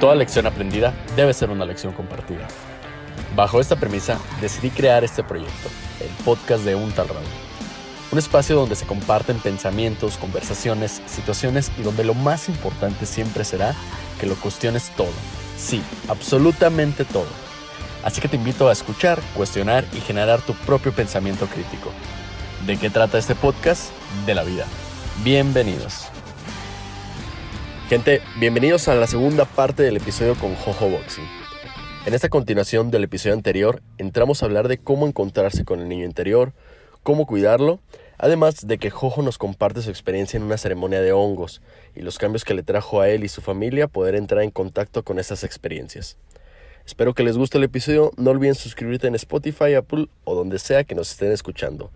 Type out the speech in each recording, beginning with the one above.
Toda lección aprendida debe ser una lección compartida. Bajo esta premisa, decidí crear este proyecto, el podcast de Un Tal Raúl. Un espacio donde se comparten pensamientos, conversaciones, situaciones y donde lo más importante siempre será que lo cuestiones todo. Sí, absolutamente todo. Así que te invito a escuchar, cuestionar y generar tu propio pensamiento crítico. ¿De qué trata este podcast? De la vida. Bienvenidos. Gente, bienvenidos a la segunda parte del episodio con Jojo Boxing. En esta continuación del episodio anterior, entramos a hablar de cómo encontrarse con el niño interior, cómo cuidarlo, además de que Jojo nos comparte su experiencia en una ceremonia de hongos y los cambios que le trajo a él y su familia poder entrar en contacto con esas experiencias. Espero que les guste el episodio, no olviden suscribirte en Spotify, Apple o donde sea que nos estén escuchando.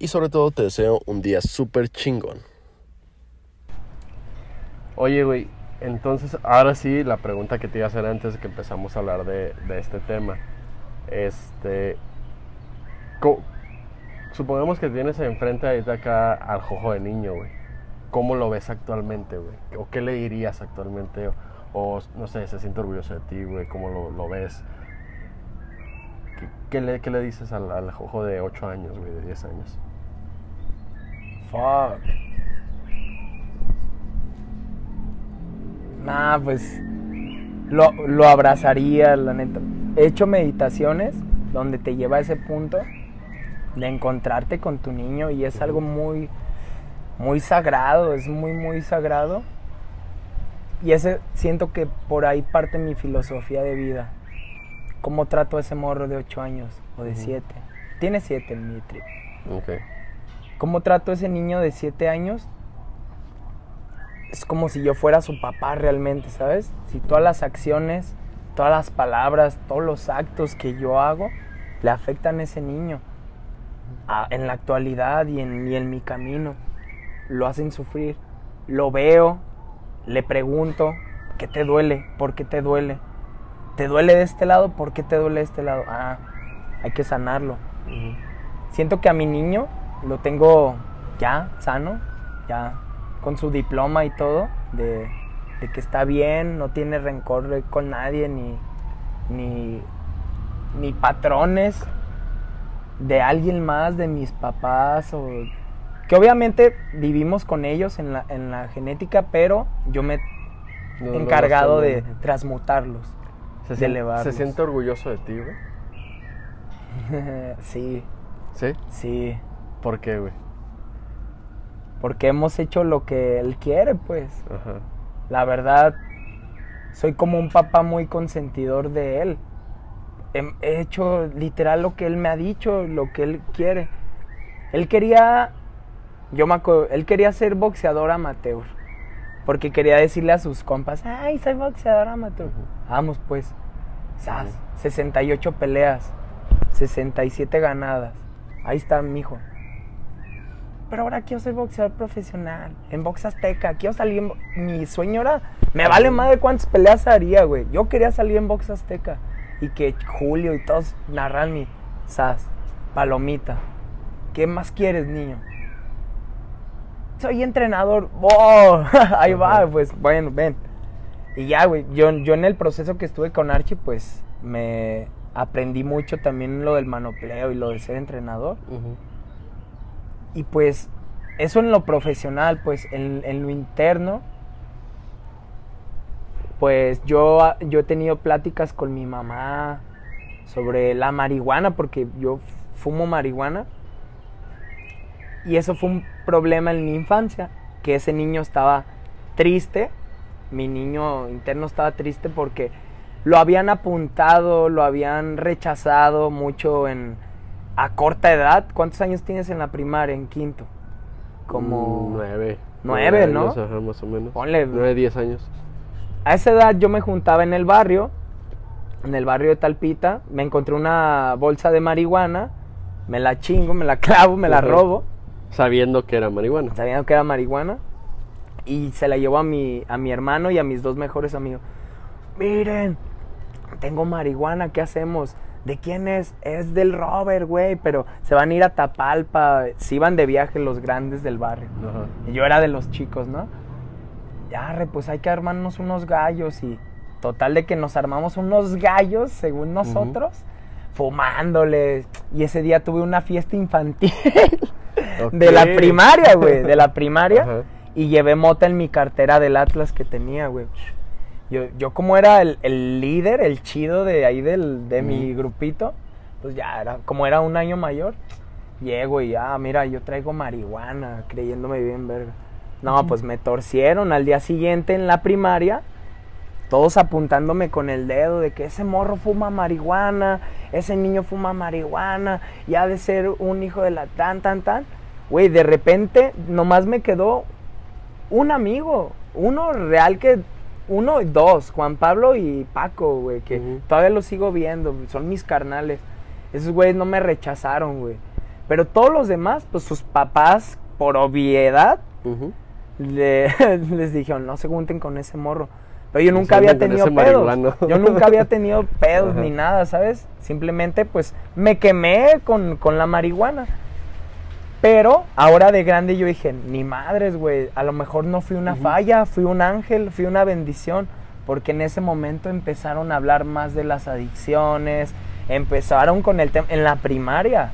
Y sobre todo te deseo un día súper chingón. Oye, güey, entonces ahora sí la pregunta que te iba a hacer antes de que empezamos a hablar de, de este tema. Este. supongamos que tienes enfrente ahorita acá al jojo de niño, güey. ¿Cómo lo ves actualmente, güey? ¿O qué le dirías actualmente? O, no sé, se siente orgulloso de ti, güey. ¿Cómo lo, lo ves? ¿Qué, qué le, qué le dices al, al jojo de 8 años, güey, de 10 años? Fuck. Nah, pues lo, lo abrazaría, la neta. He hecho meditaciones donde te lleva a ese punto de encontrarte con tu niño y es algo muy, muy sagrado, es muy, muy sagrado. Y ese siento que por ahí parte mi filosofía de vida. ¿Cómo trato a ese morro de 8 años o de Ujú. 7? Tiene 7 en mi trip. Ok. ¿Cómo trato a ese niño de 7 años? Es como si yo fuera su papá realmente, ¿sabes? Si todas las acciones, todas las palabras, todos los actos que yo hago le afectan a ese niño a- en la actualidad y en, y en mi camino, lo hacen sufrir. Lo veo, le pregunto, ¿qué te duele? ¿Por qué te duele? ¿Te duele de este lado? ¿Por qué te duele de este lado? Ah, hay que sanarlo siento que a mi niño lo tengo ya sano, ya con su diploma y todo, de, de que está bien, no tiene rencor con nadie, ni, ni, ni patrones de alguien más, de mis papás, o que obviamente vivimos con ellos en la, en la genética, pero yo me he No, encargado no, de transmutarlos. ¿Se, de elevarlos. ¿Se siente orgulloso de ti, güey? sí, ¿Sí? sí. ¿Por qué, güey? Porque hemos hecho lo que él quiere, pues. Ajá. La verdad, soy como un papá muy consentidor de él. He, he hecho literal lo que él me ha dicho, lo que él quiere. Él quería, yo me acuerdo, él quería ser boxeador amateur. Porque quería decirle a sus compas, ay, soy boxeador amateur. Vamos pues, ¡zas! 68 peleas, 67 ganadas. Ahí está mi hijo. Pero ahora quiero ser boxeador profesional, en box azteca, quiero salir en... Mi sueño era, me vale más de cuántas peleas haría, güey. Yo quería salir en box azteca. Y que Julio y todos narran mi, sas, palomita. ¿Qué más quieres, niño? Soy entrenador. ¡Oh! Ahí va, pues, bueno, ven. Y ya, güey, yo, yo en el proceso que estuve con Archie, pues, me aprendí mucho también lo del manopleo y lo de ser entrenador. Y pues eso en lo profesional, pues en, en lo interno, pues yo, yo he tenido pláticas con mi mamá sobre la marihuana, porque yo fumo marihuana. Y eso fue un problema en mi infancia, que ese niño estaba triste, mi niño interno estaba triste porque lo habían apuntado, lo habían rechazado mucho en a corta edad. ¿Cuántos años tienes en la primaria, en quinto? Como Mm, Nueve. Nueve, ¿no? años, ajá, más o menos. Ponle- Nueve, diez años. a esa edad yo me juntaba en el barrio, en el barrio de Talpita, me encontré una bolsa de marihuana, me la chingo, me la clavo, me la Ajá. robo, Sabiendo que era marihuana. sabiendo que era marihuana, y se la llevo a mi, a mi hermano y a mis dos mejores amigos. Miren, tengo marihuana, ¿qué hacemos? ¿De quién es? Es del Robert, güey, pero se van a ir a Tapalpa, se iban de viaje los grandes del barrio. Ajá. Y yo era de los chicos, ¿no? Ya, pues hay que armarnos unos gallos y Total de que nos armamos unos gallos, según nosotros, fumándole. Y ese día tuve una fiesta infantil de la primaria, güey, de la primaria. Ajá. Y llevé mota en mi cartera del Atlas que tenía, güey. Yo, yo como era el, el líder, el chido de ahí del, de mi grupito, pues ya era, como era un año mayor, llego y, ah, mira, yo traigo marihuana, creyéndome bien verga. No, pues me torcieron al día siguiente en la primaria, todos apuntándome con el dedo de que ese morro fuma marihuana, ese niño fuma marihuana, y ha de ser un hijo de la tan, tan, tan. Güey, de repente nomás me quedó un amigo, uno real que, uno y dos, Juan Pablo y Paco, güey, que todavía los sigo viendo, son mis carnales. Esos güeyes no me rechazaron, güey. Pero todos los demás, pues sus papás, por obviedad, le- les dijeron, no se junten con ese morro. Pero yo No nunca había tenido pedos. Yo nunca había tenido pedos ni nada, ¿sabes? Simplemente pues me quemé con, con la marihuana. Pero ahora de grande yo dije, ni madres, güey, a lo mejor no fui una falla, fui un ángel, fui una bendición. Porque en ese momento empezaron a hablar más de las adicciones, empezaron con el tema en la primaria.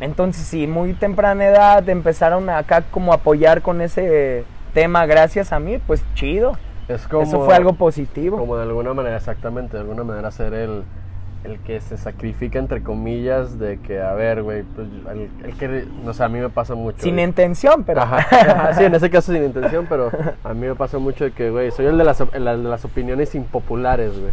Entonces, sí, muy temprana edad empezaron acá como a apoyar con ese tema gracias a mí, pues chido. Es como, Eso fue algo positivo. Como de alguna manera, exactamente, de alguna manera ser el, el que se sacrifica, entre comillas, de que, a ver, güey, pues el, el que, no sé, a mí me pasa mucho. Sin güey. intención, pero... Ajá, ajá, sí, en ese caso sin intención, pero a mí me pasa mucho de que, güey, soy el de las, el de las opiniones impopulares, güey.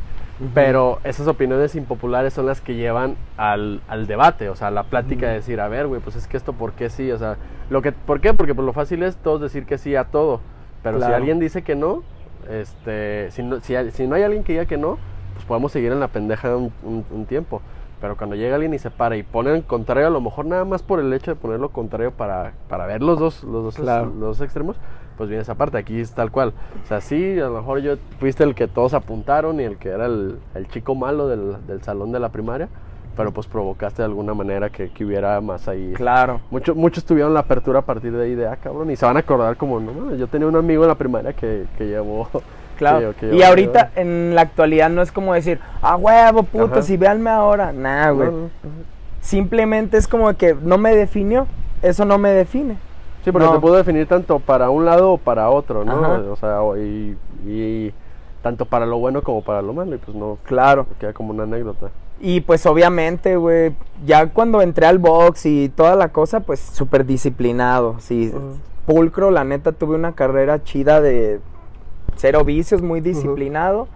Pero esas opiniones impopulares son las que llevan al, al debate, o sea, a la plática de decir, a ver, güey, pues es que esto, ¿por qué sí? O sea, lo que, ¿por qué? Porque pues, lo fácil es todos decir que sí a todo. Pero si alguien dice que no, este, si no, si, si no hay alguien que diga que no, podemos seguir en la pendeja un, un- un tiempo. Pero cuando llega alguien y se para y pone el contrario, a lo mejor nada más por el hecho de poner lo contrario para, para ver los dos, los dos, Claro. los dos extremos, pues viene esa parte, aquí es tal cual. O sea, sí, a lo mejor yo fuiste el que todos apuntaron y el que era el, el chico malo del, del salón de la primaria, pero pues provocaste de alguna manera que, que hubiera más ahí. Claro. Muchos, muchos tuvieron la apertura a partir de ahí de, ah, cabrón, y se van a acordar como, no, yo tenía un amigo en la primaria que, que llevó... Claro. y ahorita en la actualidad no es como decir, ah, huevo, puto, si véanme ahora. Nah, güey. No, no, no. Simplemente es como que no me definió. Eso no me define. Sí, porque No. te puedo definir tanto para un lado o para otro, ¿no? Ajá. O sea, y, y tanto para lo bueno como para lo malo, y pues no, Claro. queda como una anécdota. Y pues obviamente, güey, ya cuando entré al box y toda la cosa, pues súper disciplinado. Sí, pulcro, la neta tuve una carrera chida de cero vicios, muy disciplinado.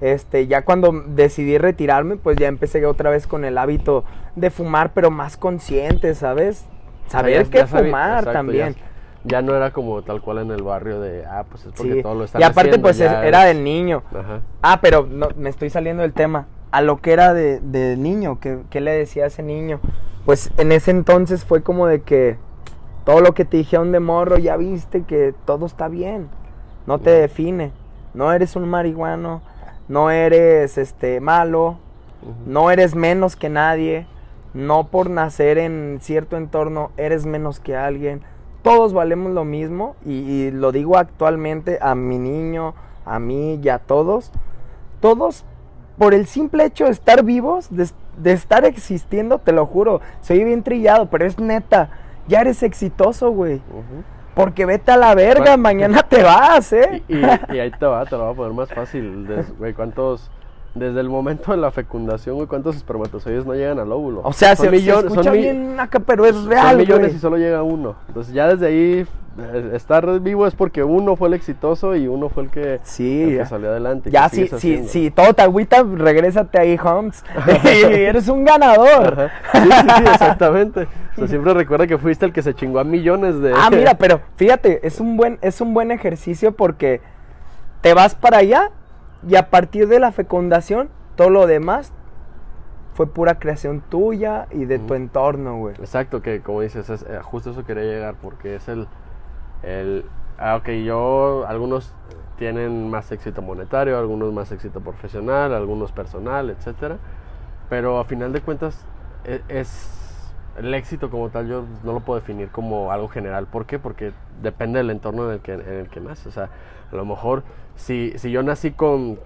Este, ya cuando decidí retirarme, pues ya empecé otra vez con el hábito de fumar, pero más consciente, ¿sabes? Saber qué fumar exacto, también. Ya, ya no era como tal cual en el barrio de, ah, pues es porque Sí. todo lo están Y aparte, haciendo, pues era del niño. Ajá. Ah, pero no, me estoy saliendo del tema. A lo que era de, de niño, ¿qué, qué le decía a ese niño? Pues en ese entonces fue como de que todo lo que te dijeron de morro, ya viste que todo está bien. No te define. No eres un marihuano, no eres este malo, no eres menos que nadie. No por nacer en cierto entorno eres menos que alguien. Todos valemos lo mismo y, y lo digo actualmente a mi niño, a mí y a todos. Todos, por el simple hecho de estar vivos, de, de estar existiendo, te lo juro, soy bien trillado, pero es neta. Ya eres exitoso, güey. Porque vete a la verga, mañana te vas, ¿eh? Y, y- y ahí te va, te lo voy a poner más fácil. Des- güey, ¿cuántos, desde el momento de la fecundación, güey, cuántos espermatozoides no llegan al óvulo? O sea, son se, millones, se escucha son bien acá, pero es son real, millones güey. y solo llega uno. Entonces ya desde ahí estar vivo es porque uno fue el exitoso y uno fue el que, Sí, el que ya. salió adelante. Ya, si, si, si todo te agüita, regrésate ahí, Holmes. Eres un ganador. Sí, sí, sí, exactamente. O sea, siempre recuerda que fuiste el que se chingó a millones de... Ah, mira, pero fíjate, es un buen, es un buen ejercicio porque te vas para allá y a partir de la fecundación, todo lo demás fue pura creación tuya y de tu entorno, güey. Exacto, que como dices, es, eh, justo eso quería llegar, porque es el, el... Ah, ok, yo, algunos tienen más éxito monetario, algunos más éxito profesional, algunos personal, etcétera, pero a final de cuentas e- es... El éxito como tal yo no lo puedo definir como algo general. ¿Por qué? Porque depende del entorno en el que, en el que naces. O sea, a lo mejor si, si yo nací con,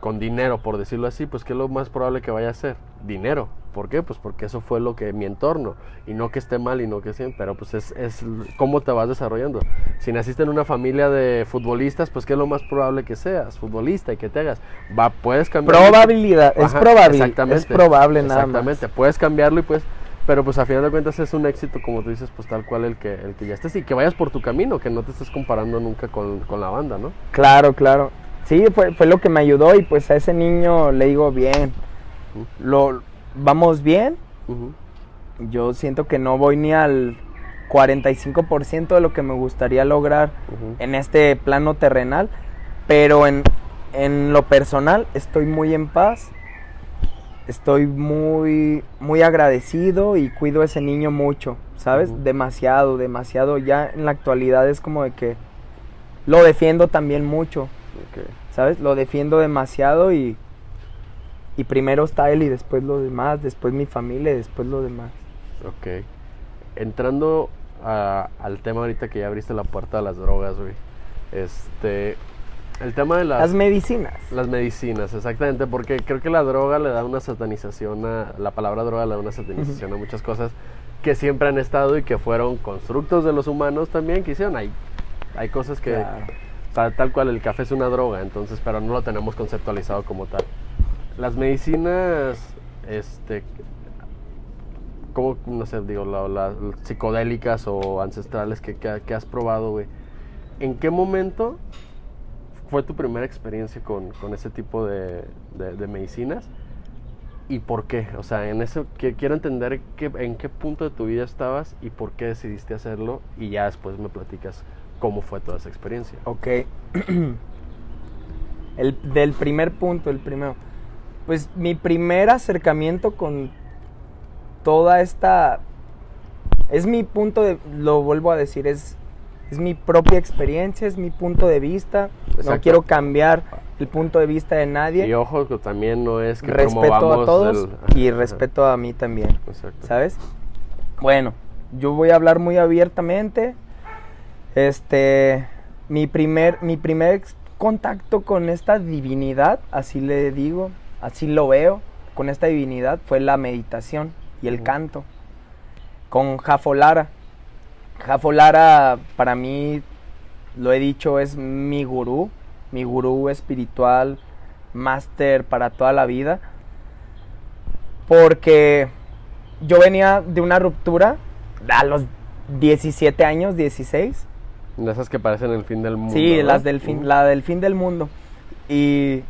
con dinero, por decirlo así, pues ¿qué es lo más probable que vaya a ser? Dinero. ¿Por qué? Pues porque eso fue lo que mi entorno. Y no que esté mal y no que sea, pero pues es, es cómo te vas desarrollando. Si naciste en una familia de futbolistas, pues ¿qué es lo más probable que seas? Futbolista y que te hagas. Va, puedes cambiar. Probabilidad, es probable. Exactamente. Es probable nada más. Exactamente. Puedes cambiarlo y pues pero pues a final de cuentas es un éxito, como tú dices, pues tal cual el que, el que ya estés y que vayas por tu camino, que no te estés comparando nunca con, con la banda, ¿no? Claro, claro. Sí, fue, fue lo que me ayudó y pues a ese niño le digo bien. Lo, vamos bien. Yo siento que no voy ni al 45% de lo que me gustaría lograr en este plano terrenal, pero en, en lo personal estoy muy en paz, estoy muy, muy agradecido y cuido a ese niño mucho, ¿sabes? Demasiado, demasiado. Ya en la actualidad es como de que lo defiendo también mucho. ¿sabes? Lo defiendo demasiado y, y primero está él y después los demás, después mi familia y después los demás. Ok. Entrando a- al tema ahorita que ya abriste la puerta a las drogas, güey. Este. El tema de las, Las medicinas. las medicinas, exactamente, porque creo que la droga le da una satanización a. La palabra droga le da una satanización a muchas cosas que siempre han estado y que fueron constructos de los humanos también que hicieron. Hay, hay cosas que. Claro. ta- tal cual el café es una droga, entonces, pero no lo tenemos conceptualizado como tal. Las medicinas, este, como, no sé, digo, la- la- psicodélicas o ancestrales que, que- que has probado, güey. ¿En qué momento fue tu primera experiencia con, con ese tipo de, de- medicinas? ¿Y por qué? O sea, en eso que, quiero entender qué- en qué punto de tu vida estabas y por qué decidiste hacerlo y ya después me platicas cómo fue toda esa experiencia. Ok. el, del primer punto, el primero. Pues mi primer acercamiento con toda esta... Es mi punto de... Lo vuelvo a decir, es, es mi propia experiencia, es mi punto de vista. No quiero cambiar el punto de vista de nadie. Y ojo, que también no es que respeto a todos el- y respeto a mí también. Exacto. ¿sabes? Bueno, yo voy a hablar muy abiertamente. Este, mi primer, mi primer contacto con esta divinidad, así le digo, así lo veo, con esta divinidad fue la meditación y el canto. Con Jafo Lara. Jafo Lara, para mí, lo he dicho, es mi gurú, mi gurú espiritual, máster para toda la vida. Porque yo venía de una ruptura a los 17 años, 16. De esas que parecen el fin del mundo. Sí, las del fin, la del fin del mundo. Y,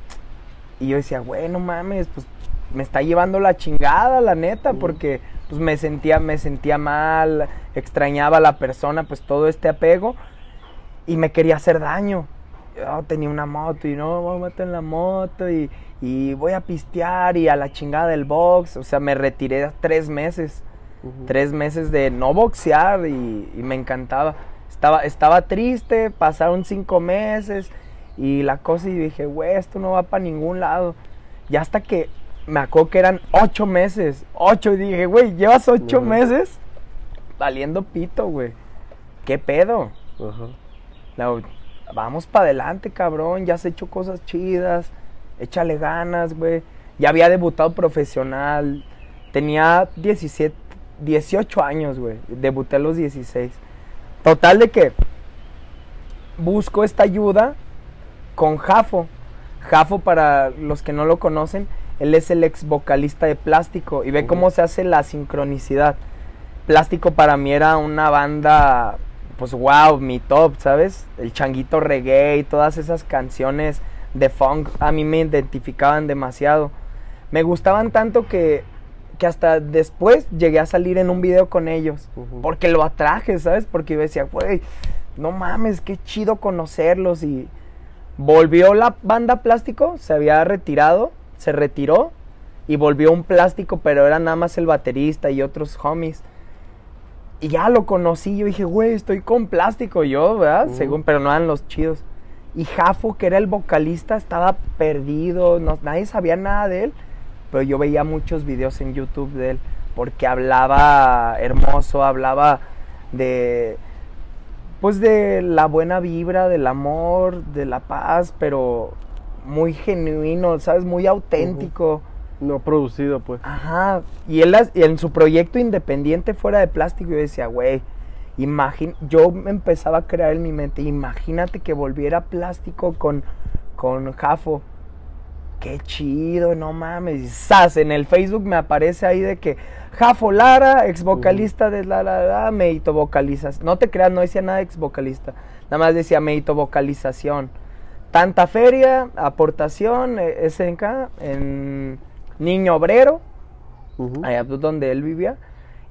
y yo decía, bueno, mames, pues me está llevando la chingada, la neta, porque pues me sentía, me sentía mal, extrañaba a la persona, pues todo este apego, y me quería hacer daño. Yo tenía una moto y no, voy a meter en la moto y, y voy a pistear y a la chingada del box. O sea, me retiré tres meses tres meses de no boxear y, y me encantaba. Estaba, estaba triste, pasaron cinco meses y la cosa y dije, güey, esto no va para ningún lado. Y hasta que me acuerdo que eran ocho meses, ocho, y dije, güey, llevas ocho meses valiendo pito, güey. ¿Qué pedo? La- vamos para adelante, cabrón. Ya has hecho cosas chidas. Échale ganas, güey. Ya había debutado profesional. Tenía 17, 18 años, güey. Debuté a los 16. Total de que busco esta ayuda con Jafo. Jafo, para los que no lo conocen, él es el ex vocalista de Plástico. Y ve cómo se hace la sincronicidad. Plástico para mí era una banda, pues wow, mi top, ¿sabes? El changuito reggae y todas esas canciones de funk a mí me identificaban demasiado. Me gustaban tanto que, que hasta después llegué a salir en un video con ellos. Porque lo atraje, ¿sabes? Porque yo decía, güey, no mames, qué chido conocerlos. Y volvió la banda Plástico, se había retirado, se retiró y volvió un Plástico, pero era nada más el baterista y otros homies. Y ya lo conocí, yo dije, güey, estoy con Plástico yo, ¿verdad? Según, pero no eran los chidos. Y Jafo, que era el vocalista, estaba perdido, no, nadie sabía nada de él. Pero yo veía muchos videos en YouTube de él, porque hablaba hermoso, hablaba de, pues de la buena vibra, del amor, de la paz, pero muy genuino, ¿sabes? Muy auténtico. No producido, pues. Ajá. Y él las- y en su proyecto independiente fuera de plástico, yo decía, güey, imagín yo me empezaba a crear en mi mente, imagínate que volviera plástico con, con Jafo. Qué chido, no mames. Y ¡zas! En el Facebook me aparece ahí de que Jafo Lara, ex vocalista de la la la, Meito vocalizas. No te creas, no decía nada de ex vocalista. Nada más decía Meito vocalización. Tanta feria, aportación, eh, SNK, en Niño Obrero, Ujú. allá donde él vivía.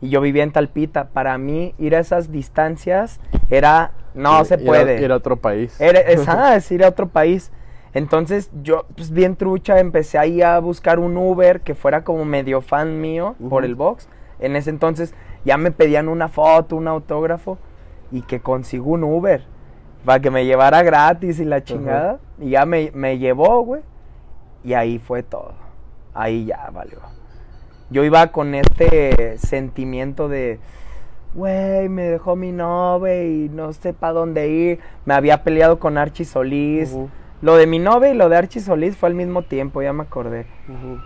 Y yo vivía en Talpita. Para mí, ir a esas distancias era. No se puede. Ir a otro país. Era, es, ah, es ir a otro país. Entonces yo, pues bien trucha, empecé ahí a buscar un Uber que fuera como medio fan mío por el box. En ese entonces ya me pedían una foto, un autógrafo y que consigo un Uber para que me llevara gratis y la chingada. Y ya me, me llevó, güey. Y ahí fue todo. Ahí ya valió. Yo iba con este sentimiento de, güey, me dejó mi novia y no sé para dónde ir. Me había peleado con Archie Solís. Lo de mi novia y lo de Archie Solís fue al mismo tiempo, ya me acordé. ujú.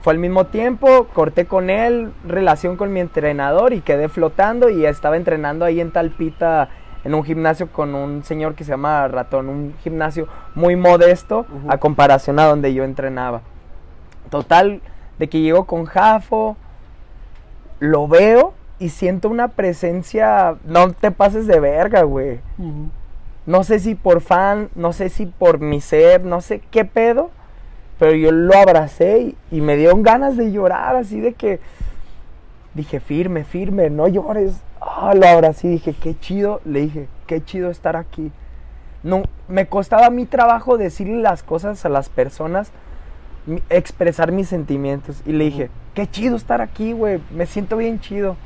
Fue al mismo tiempo, corté con él, relación con mi entrenador y quedé flotando y estaba entrenando ahí en Talpita en un gimnasio con un señor que se llama Ratón, un gimnasio muy modesto a comparación a donde yo entrenaba. Total, de que llego con Jafo, lo veo y siento una presencia, no te pases de verga, güey. No sé si por fan, no sé si por mi ser, no sé qué pedo, pero yo lo abracé y, y me dieron ganas de llorar, así de que dije, firme, firme, no llores. Ah, lo abracé y dije, qué chido, le dije, qué chido estar aquí. No, me costaba mi trabajo decirle las cosas a las personas, mi- expresar mis sentimientos. Y le dije, qué chido estar aquí, güey, me siento bien chido.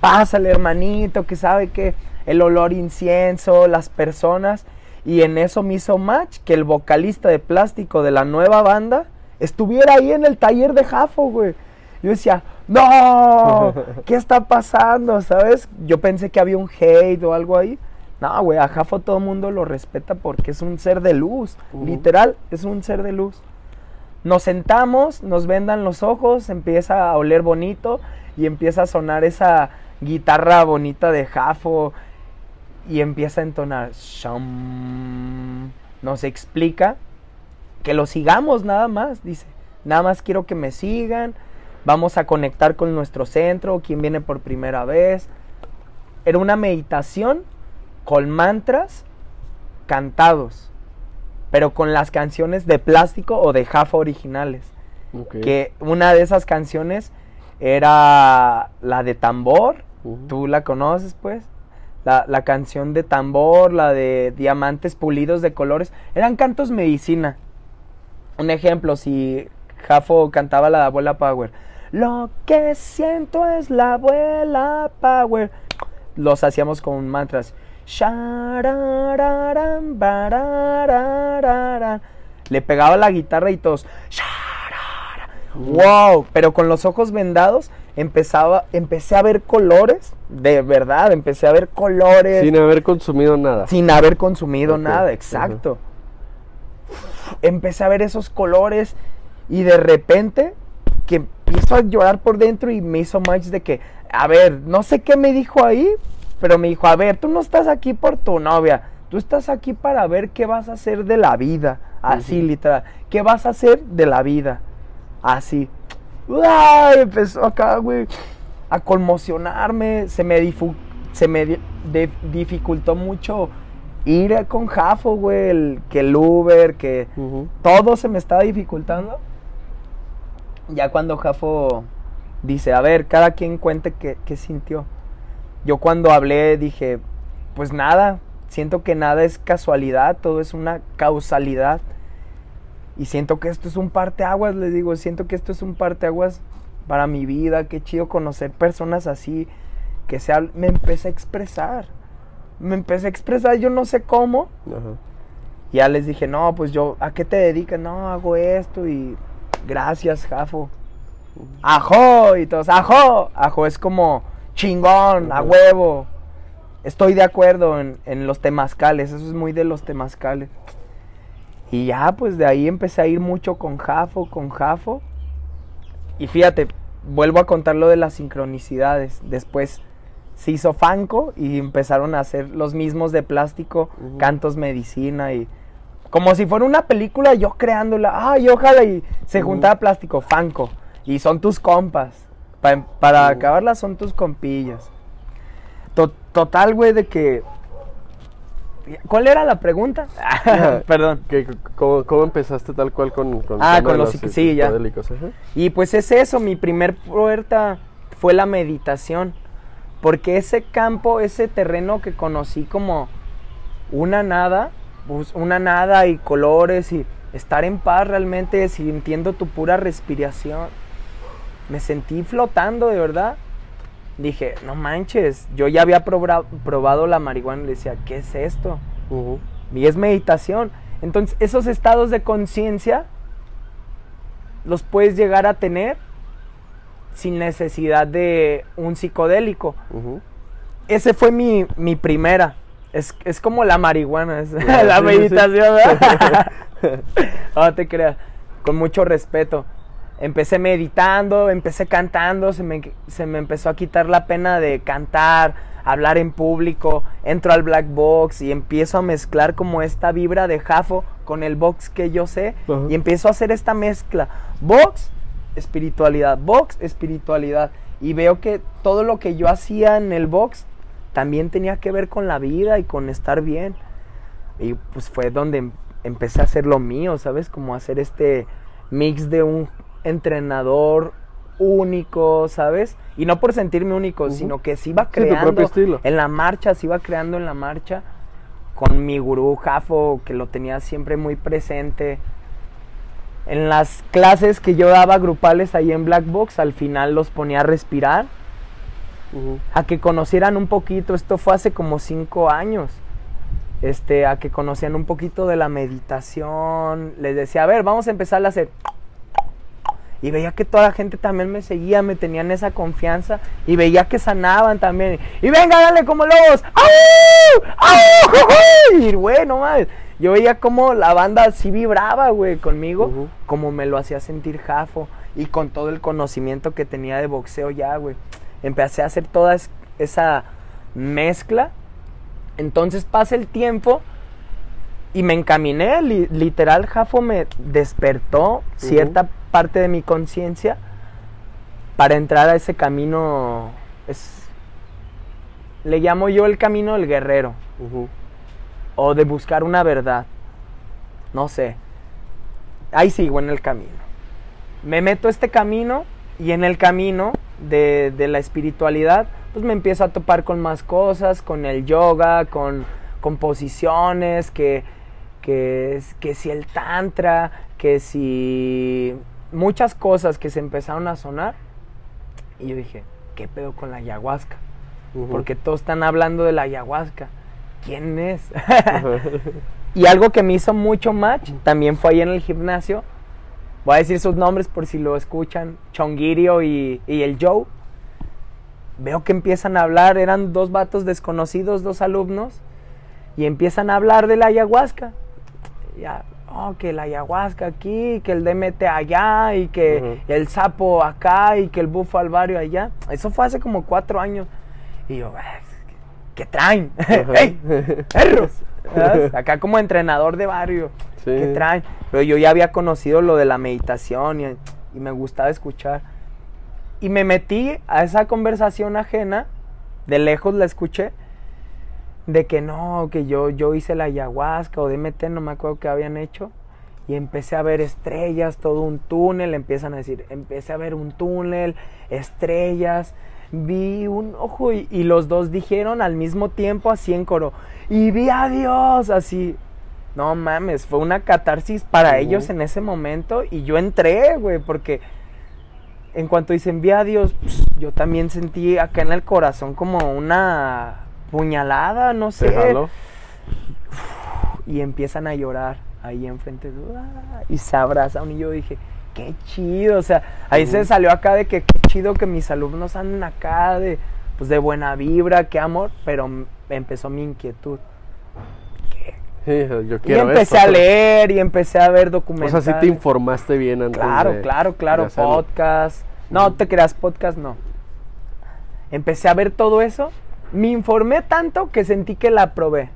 Pásale, hermanito, que sabe que el olor incienso, las personas. Y en eso me hizo match que el vocalista de plástico de la nueva banda estuviera ahí en el taller de Jafo, güey. Yo decía, no, ¿qué está pasando? ¿Sabes? Yo pensé que había un hate o algo ahí. No, güey, a Jafo todo el mundo lo respeta porque es un ser de luz. Literal, es un ser de luz. Nos sentamos, nos vendan los ojos, empieza a oler bonito y empieza a sonar esa guitarra bonita de Jafo y empieza a entonar. Nos explica que lo sigamos nada más, dice. Nada más quiero que me sigan. Vamos a conectar con nuestro centro, quien viene por primera vez. Era una meditación con mantras cantados, pero con las canciones de plástico o de Jaffa originales. Ok. Que una de esas canciones era la de tambor, Ujú. tú la conoces pues, la, la canción de tambor, la de diamantes pulidos de colores, eran cantos medicina. Un ejemplo, si Jafo cantaba la de abuela Power, lo que siento es la abuela Power, los hacíamos con mantras. Le pegaba la guitarra y todos. Wow, pero con los ojos vendados empezaba, empecé a ver colores, de verdad, empecé a ver colores Sin haber consumido nada. sin haber consumido nada, exacto. Empecé a ver esos colores y de repente que empiezo a llorar por dentro y me hizo match de que, a ver, no sé qué me dijo ahí, pero me dijo, a ver, tú no estás aquí por tu novia, tú estás aquí para ver qué vas a hacer de la vida, así literal, qué vas a hacer de la vida, así. ¡Ay! Empezó acá, güey, a conmocionarme, se me, difu- se me di- de- dificultó mucho ir con Jafo, güey, el- que el Uber, que todo se me estaba dificultando. Ya cuando Jafo dice, a ver, cada quien cuente qué, qué sintió. Yo cuando hablé dije, pues nada, siento que nada es casualidad, todo es una causalidad. Y siento que esto es un parteaguas, les digo, siento que esto es un parteaguas para mi vida, qué chido conocer personas así, que se hab- me empecé a expresar. Me empecé a expresar, yo no sé cómo, Ajá. ya les dije, no, pues yo, ¿a qué te dedicas? No, hago esto y gracias, Jafo. Ajo, y todos, ajo. Ajo es como chingón, a huevo. Estoy de acuerdo en, en los temazcales, eso es muy de los temazcales. Y ya, pues de ahí empecé a ir mucho con Jafo, con Jafo. Y fíjate, vuelvo a contar lo de las sincronicidades. Después se hizo Fanco y empezaron a hacer los mismos de plástico, cantos medicina y como si fuera una película yo creándola. Ay, ojalá y se Ujú. juntaba plástico, Fanco. Y son tus compas. Pa- para Ujú. acabarla son tus compillas. To- total, güey, de que... ¿Cuál era la pregunta? Perdón. ¿Qué- cómo, cómo empezaste tal cual con, con Ah, con los sí, ya. Y pues es eso, mi primer puerta fue la meditación. Porque ese campo, ese terreno que conocí como una nada, pues una nada y colores y estar en paz realmente sintiendo tu pura respiración. Me sentí flotando de verdad. Dije, no manches, yo ya había probado la marihuana y le decía, ¿qué es esto? Ujú. Y es meditación. Entonces, esos estados de conciencia los puedes llegar a tener sin necesidad de un psicodélico. Ujú. Ese fue mi, mi primera. Es, es como la marihuana, es la sí, sí, sí. meditación, ¿verdad? no te creas, con mucho respeto. Empecé meditando, empecé cantando, se me, se me empezó a quitar la pena de cantar, hablar en público, entro al black box y empiezo a mezclar como esta vibra de Jafo con el box que yo sé y empiezo a hacer esta mezcla. Box, espiritualidad, box, espiritualidad. Y veo que todo lo que yo hacía en el box también tenía que ver con la vida y con estar bien. Y pues fue donde em- empecé a hacer lo mío, ¿sabes? Como hacer este mix de un entrenador único, ¿sabes? Y no por sentirme único, sino que se iba Sí, propio creando en la marcha, se iba creando en la marcha con mi gurú Jafo, que lo tenía siempre muy presente. En las clases que yo daba grupales ahí en Black Box, al final los ponía a respirar. A que conocieran un poquito, esto fue hace como cinco años, este, a que conocían un poquito de la meditación, les decía, a ver, vamos a empezar a hacer, y veía que toda la gente también me seguía, me tenían esa confianza, y veía que sanaban también, y venga, dale como lobos, ¡Au! ¡Au! Y güey, no mames, yo veía como la banda así vibraba, güey, conmigo, como me lo hacía sentir Jafo y con todo el conocimiento que tenía de boxeo ya, güey. Empecé a hacer toda es- esa mezcla. Entonces pasa el tiempo y me encaminé, li- literal Jafo me despertó cierta parte de mi conciencia para entrar a ese camino es le llamo yo el camino del guerrero o de buscar una verdad. No sé. Ahí sigo en el camino. Me meto a este camino y en el camino de, de la espiritualidad, pues me empiezo a topar con más cosas, con el yoga, con, con posiciones, que, que, que si el tantra, que si muchas cosas que se empezaron a sonar. Y yo dije, ¿qué pedo con la ayahuasca? Porque todos están hablando de la ayahuasca. ¿Quién es? y algo que me hizo mucho match también fue ahí en el gimnasio. Voy a decir sus nombres por si lo escuchan. Chongirio y, y el Joe. Veo que empiezan a hablar, eran dos vatos desconocidos, dos alumnos, y empiezan a hablar de la ayahuasca. Ya, que la ayahuasca aquí, que el DMT allá, y que el sapo acá, y que el bufo alvario allá. Eso fue hace como cuatro años. Y yo, "Ah, ¿qué traen? ¡Ey! ¡Perros! ¿Sabes? Acá como entrenador de barrio. Sí. ¿Qué traen? Pero yo ya había conocido lo de la meditación y, y me gustaba escuchar. Y me metí a esa conversación ajena, de lejos la escuché, de que no, que yo, yo hice la ayahuasca o DMT, no me acuerdo qué habían hecho. Y empecé a ver estrellas, todo un túnel, empiezan a decir, empecé a ver un túnel, estrellas, vi un ojo y, y los dos dijeron al mismo tiempo así en coro, y vi a Dios, así. No mames, fue una catarsis para ellos en ese momento y yo entré, güey, porque en cuanto dicen vi a Dios, pues, yo también sentí acá en el corazón como una puñalada, no sé. Y empiezan a llorar ahí enfrente. Y se abrazan y yo dije, qué chido. O sea, ahí se salió acá de que qué chido que mis alumnos anden acá de, pues de buena vibra, qué amor. Pero empezó mi inquietud. ¿Qué, Sí, yo Y quiero empecé esto, a leer y empecé a ver pero- O sea, sí te informaste bien antes Claro, de- claro, claro. de. Podcast. No te creas, podcast no. Empecé a ver todo eso. Me informé tanto que sentí que la probé.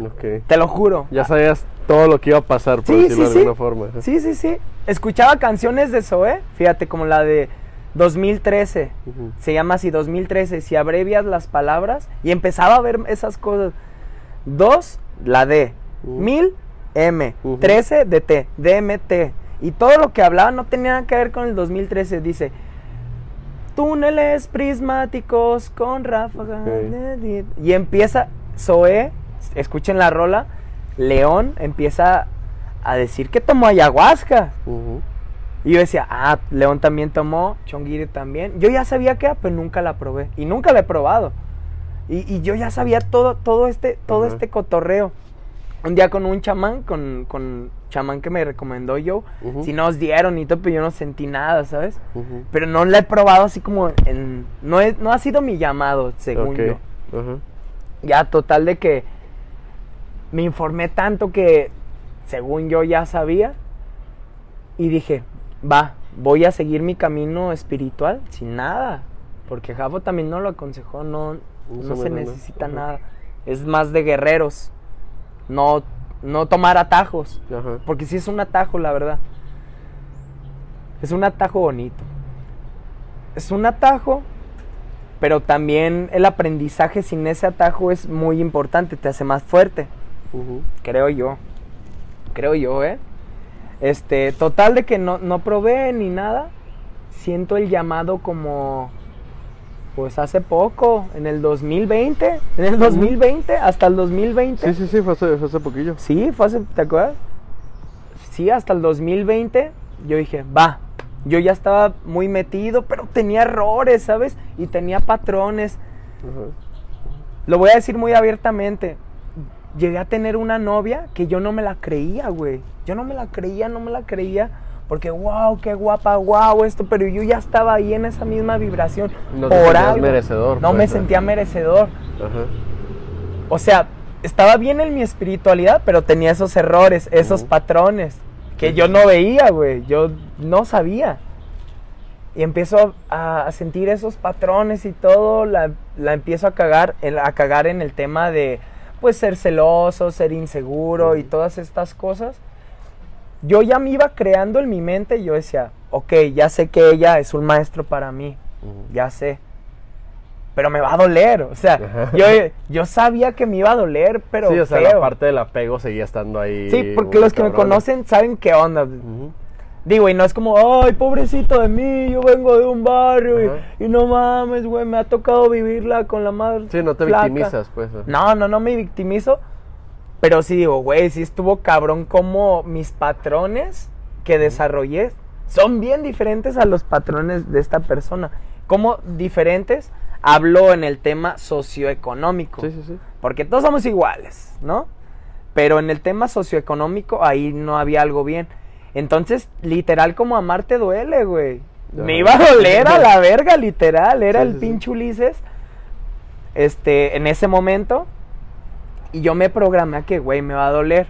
Ok. Te lo juro. Ya sabías todo lo que iba a pasar, por Sí, decirlo sí, de sí. alguna forma. Sí, sí, sí. Escuchaba canciones de Zoé, fíjate, como la de 2013. Ujú. Se llama así 2013. Si abrevias las palabras y empezaba a ver esas cosas. Dos, la D. Ujú. Mil, M. Ujú. 13 de T. DMT. Y todo lo que hablaba no tenía nada que ver con el 2013. Dice. Túneles prismáticos con ráfagas. Y empieza Zoé, escuchen la rola, León empieza a decir que tomó ayahuasca. Y yo decía, ah, León también tomó, Chonguiri también. Yo ya sabía que era, pero nunca la probé. Y nunca la he probado. Y, y yo ya sabía todo, todo, este, todo este cotorreo. Un día con un chamán, con, con chamán que me recomendó yo, Ujú. si nos dieron y todo, pero yo no sentí nada, ¿sabes? Pero no la he probado así como en... No, es, no ha sido mi llamado, según yo. Ya, total de que me informé tanto que, según yo ya sabía, y dije, va, voy a seguir mi camino espiritual sin nada. Porque Javo también no lo aconsejó, no, No no se necesita nada. Es más de guerreros, no, no tomar atajos. Ajá. Porque sí es un atajo, la verdad. Es un atajo bonito. Es un atajo, pero también el aprendizaje sin ese atajo es muy importante, te hace más fuerte, creo yo. Creo yo, ¿eh? Este, total de que no, no probé ni nada. Siento el llamado como, pues hace poco, en el 2020, en el 2020, hasta el 2020. Sí, sí, sí, fue hace, fue hace poquillo. Sí, fue hace, ¿te acuerdas? Sí, hasta el 2020 yo dije, va. Yo ya estaba muy metido, pero tenía errores, ¿sabes? Y tenía patrones. Lo voy a decir muy abiertamente. Llegué a tener una novia que yo no me la creía, güey. Yo no me la creía, no me la creía. Porque, wow, qué guapa, wow, esto. Pero yo ya estaba ahí en esa misma vibración. No por algo. merecedor, No pues, me ¿eh? sentía merecedor. Ajá. O sea, estaba bien en mi espiritualidad, pero tenía esos errores, esos patrones que yo no veía, güey. Yo no sabía. Y empiezo a, a sentir esos patrones y todo, la, la empiezo a cagar, a cagar en el tema de, pues, ser celoso, ser inseguro y todas estas cosas. Yo ya me iba creando en mi mente y yo decía, ok, ya sé que ella es un maestro para mí, ya sé. Pero me va a doler, o sea, Ajá. yo, yo sabía que me iba a doler, pero sí, o sea, feo. la parte del apego seguía estando ahí. Sí, porque los que me conocen saben qué onda. Digo, y no es como, ay, pobrecito de mí, yo vengo de un barrio y, y no mames, güey, me ha tocado vivirla con la madre. Sí, no te flaca". victimizas, pues. No, no, no me victimizo. Pero sí digo, güey, sí estuvo cabrón como mis patrones que desarrollé son bien diferentes a los patrones de esta persona. Como diferentes hablo en el tema socioeconómico. Sí, sí, sí. Porque todos somos iguales, ¿no? Pero en el tema socioeconómico ahí no había algo bien. Entonces, literal, como amarte duele, güey. Me iba a doler a la verga, literal. Era el pinche Ulises. Este, en ese momento. Y yo me programé a que, güey, me va a doler.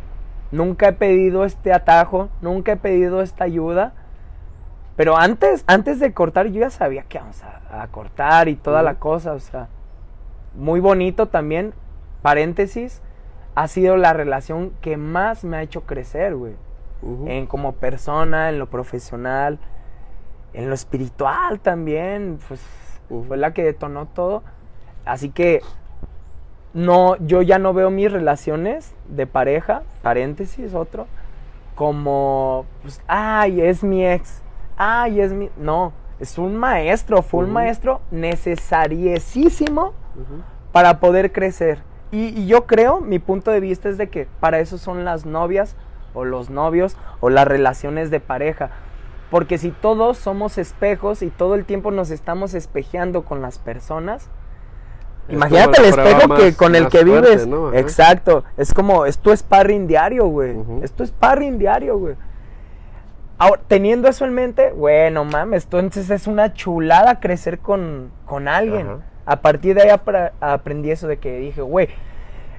Nunca he pedido este atajo, nunca he pedido esta ayuda. Pero antes, antes de cortar, yo ya sabía que vamos a, a cortar y toda la cosa, o sea. Muy bonito también, paréntesis, ha sido la relación que más me ha hecho crecer, güey. En como persona, en lo profesional, en lo espiritual también, pues fue la que detonó todo. Así que no, yo ya no veo mis relaciones de pareja, paréntesis, otro, como, pues, ay, es mi ex, ay, es mi, no, es un maestro, fue un maestro necesariesísimo para poder crecer. Y, y yo creo, mi punto de vista es de que para eso son las novias o los novios o las relaciones de pareja. Porque si todos somos espejos y todo el tiempo nos estamos espejeando con las personas, imagínate el espejo que con el que fuerte, vives. Exacto, es como, es tu sparring diario, güey. Ujú. Es tu sparring diario, güey. Ahora, teniendo eso en mente, bueno, mames, entonces es una chulada crecer con, con alguien. A partir de ahí aprendí eso de que dije, güey,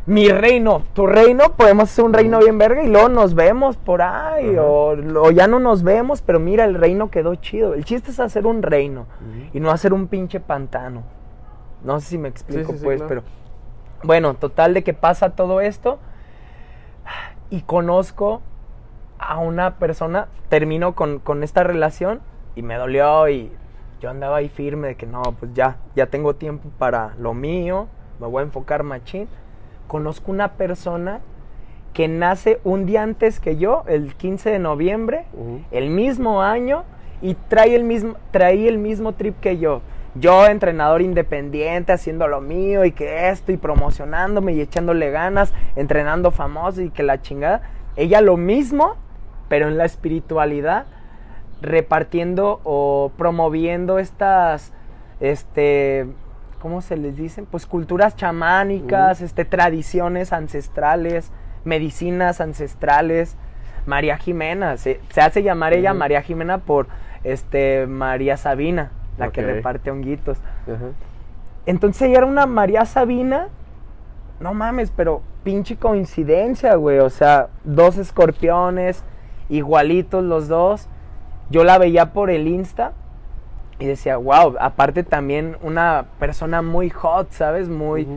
mi reino, tu reino, podemos hacer un reino bien verga y luego nos vemos por ahí, o ya no nos vemos, pero mira, el reino quedó chido. El chiste es hacer un reino y no hacer un pinche pantano. No sé si me explico, sí, sí, pues, claro. pero bueno, total de que pasa todo esto y conozco a una persona, termino con, con esta relación y me dolió y yo andaba ahí firme de que no, pues ya, ya tengo tiempo para lo mío, me voy a enfocar machín. Conozco una persona que nace un día antes que yo, el 15 de noviembre, el mismo año y trae el mismo, traía el mismo trip que yo. Yo, entrenador independiente, haciendo lo mío y que esto y promocionándome y echándole ganas, entrenando famoso y que la chingada. Ella lo mismo, pero en la espiritualidad, repartiendo o promoviendo estas, este, ¿cómo se les dicen? Pues culturas chamánicas, este, tradiciones ancestrales, medicinas ancestrales. María Jimena, se, se hace llamar ella. María Jimena por este María Sabina, la que reparte honguitos. Entonces ella era una María Sabina. No mames, pero pinche coincidencia, güey. O sea, dos escorpiones, igualitos los dos. Yo la veía por el Insta y decía, wow, aparte también una persona muy hot, ¿sabes? Muy,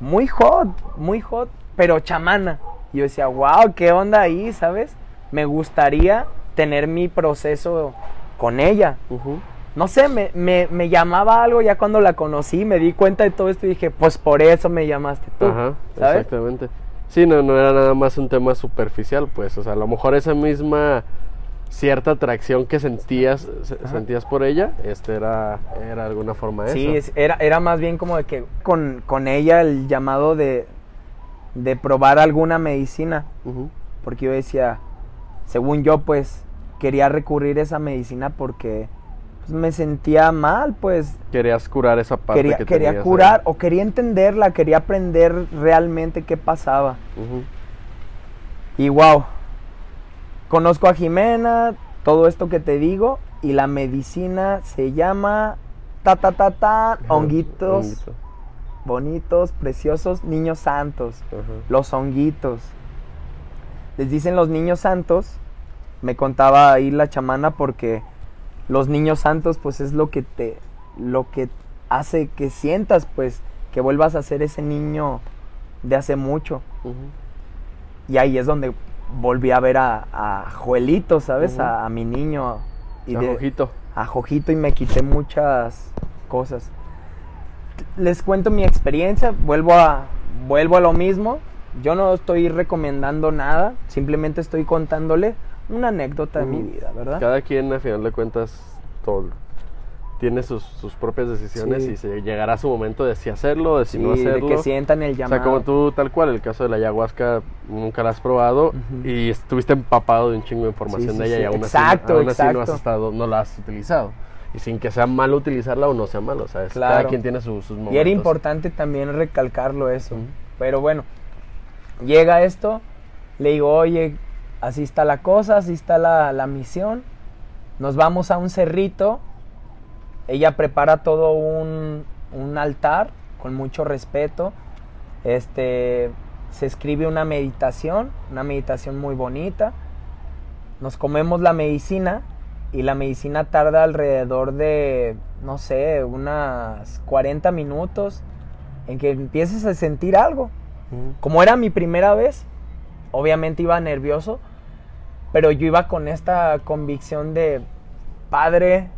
muy hot, muy hot, pero chamana. Y yo decía, wow, ¿qué onda ahí, ¿sabes? Me gustaría tener mi proceso con ella Ujú. No sé, me, me, me llamaba algo ya cuando la conocí, me di cuenta de todo esto y dije, pues por eso me llamaste tú, Ajá, ¿sabes? exactamente. Sí, no, no era nada más un tema superficial, pues, o sea, a lo mejor esa misma cierta atracción que sentías se- sentías por ella, este era era de alguna forma eso. Sí, era, era más bien como de que con, con ella el llamado de, de probar alguna medicina, porque yo decía, según yo, pues quería recurrir a esa medicina porque me sentía mal, pues Querías curar esa parte quería, que quería curar ahí. o quería entenderla, quería aprender realmente qué pasaba. Y wow, conozco a Jimena, todo esto que te digo, y la medicina se llama ta ta ta ta, honguitos Honguito. bonitos, preciosos, niños santos, los honguitos. Les dicen los niños santos, me contaba ahí la chamana porque los niños santos pues es lo que te lo que hace que sientas pues que vuelvas a ser ese niño de hace mucho. Y ahí es donde volví a ver a, a Joelito, ¿sabes? A, a mi niño. Y A de- Jojito. a Jojito y me quité muchas cosas. Les cuento mi experiencia, vuelvo a, vuelvo a lo mismo. Yo no estoy recomendando nada, simplemente estoy contándole una anécdota de mi Ujú. vida, ¿verdad? Cada quien, a final de cuentas, todo, tiene sus, sus propias decisiones Sí. y se llegará su momento de si hacerlo, de si Sí, no de hacerlo. que sientan el O llamado. sea, como tú, tal cual, el caso de la ayahuasca, nunca la has probado Ujú. y estuviste empapado de un chingo de información Sí, de ella y aún, Exacto, así, aún así no has exacto. estado, no la has utilizado. Y sin que sea malo utilizarla o no sea malo, o sea, es- cada Claro. quien tiene su- sus momentos. Y era importante también recalcarlo eso. Ujú. Pero bueno, llega esto, le digo, oye, así está la cosa, así está la, la misión. Nos vamos a un cerrito. Ella prepara todo un, un altar con mucho respeto. Este, se escribe una meditación, una meditación muy bonita. Nos comemos la medicina y la medicina tarda alrededor de, no sé, unas 40 minutos en que empieces a sentir algo. Como era mi primera vez, obviamente iba nervioso, pero yo iba con esta convicción de, padre,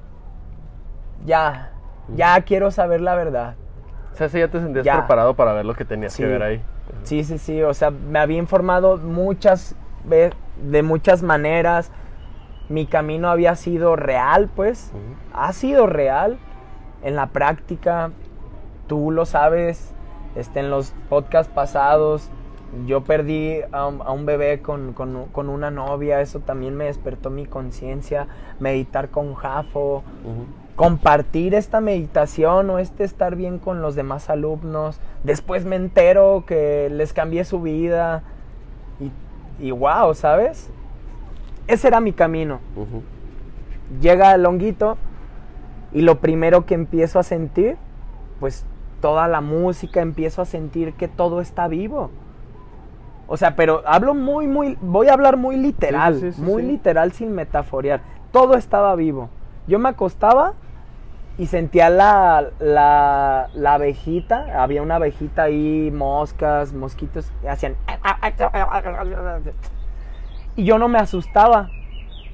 ya, ya quiero saber la verdad. O sea, sí, ya te sentías Ya. preparado para ver lo que tenías Sí. que ver ahí. Sí, sí, sí, o sea, me había informado muchas de muchas maneras. Mi camino había sido real, pues. Ha sido real en la práctica. Tú lo sabes, este, en los podcasts pasados. Yo perdí a un, a un bebé con, con- con una novia, eso también me despertó mi conciencia. Meditar con Jafo, compartir esta meditación o este estar bien con los demás alumnos. Después me entero que les cambié su vida y, y wow, ¿sabes? Ese era mi camino. Llega el honguito y lo primero que empiezo a sentir, pues toda la música, empiezo a sentir que todo está vivo. O sea, pero hablo muy, muy, voy a hablar muy literal, Sí, sí, sí, muy literal sin metaforear. Todo estaba vivo. Yo me acostaba y sentía la, la, la abejita, había una abejita ahí, moscas, mosquitos, y hacían... Y yo no me asustaba.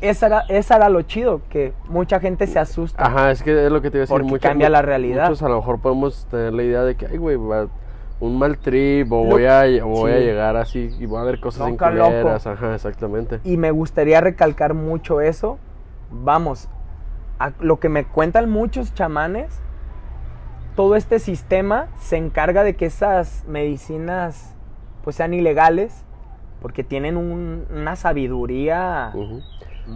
Esa era, esa era lo chido, que mucha gente se asusta. Ajá, es que es lo que te iba a decir. Porque cambia la realidad. Muchos a lo mejor podemos tener la idea de que, ay, güey, un mal trip o voy a, o voy a llegar así y voy a ver cosas inculeras. Ajá, exactamente. Y me gustaría recalcar mucho eso. Vamos, a lo que me cuentan muchos chamanes, todo este sistema se encarga de que esas medicinas pues sean ilegales porque tienen un- una sabiduría muy...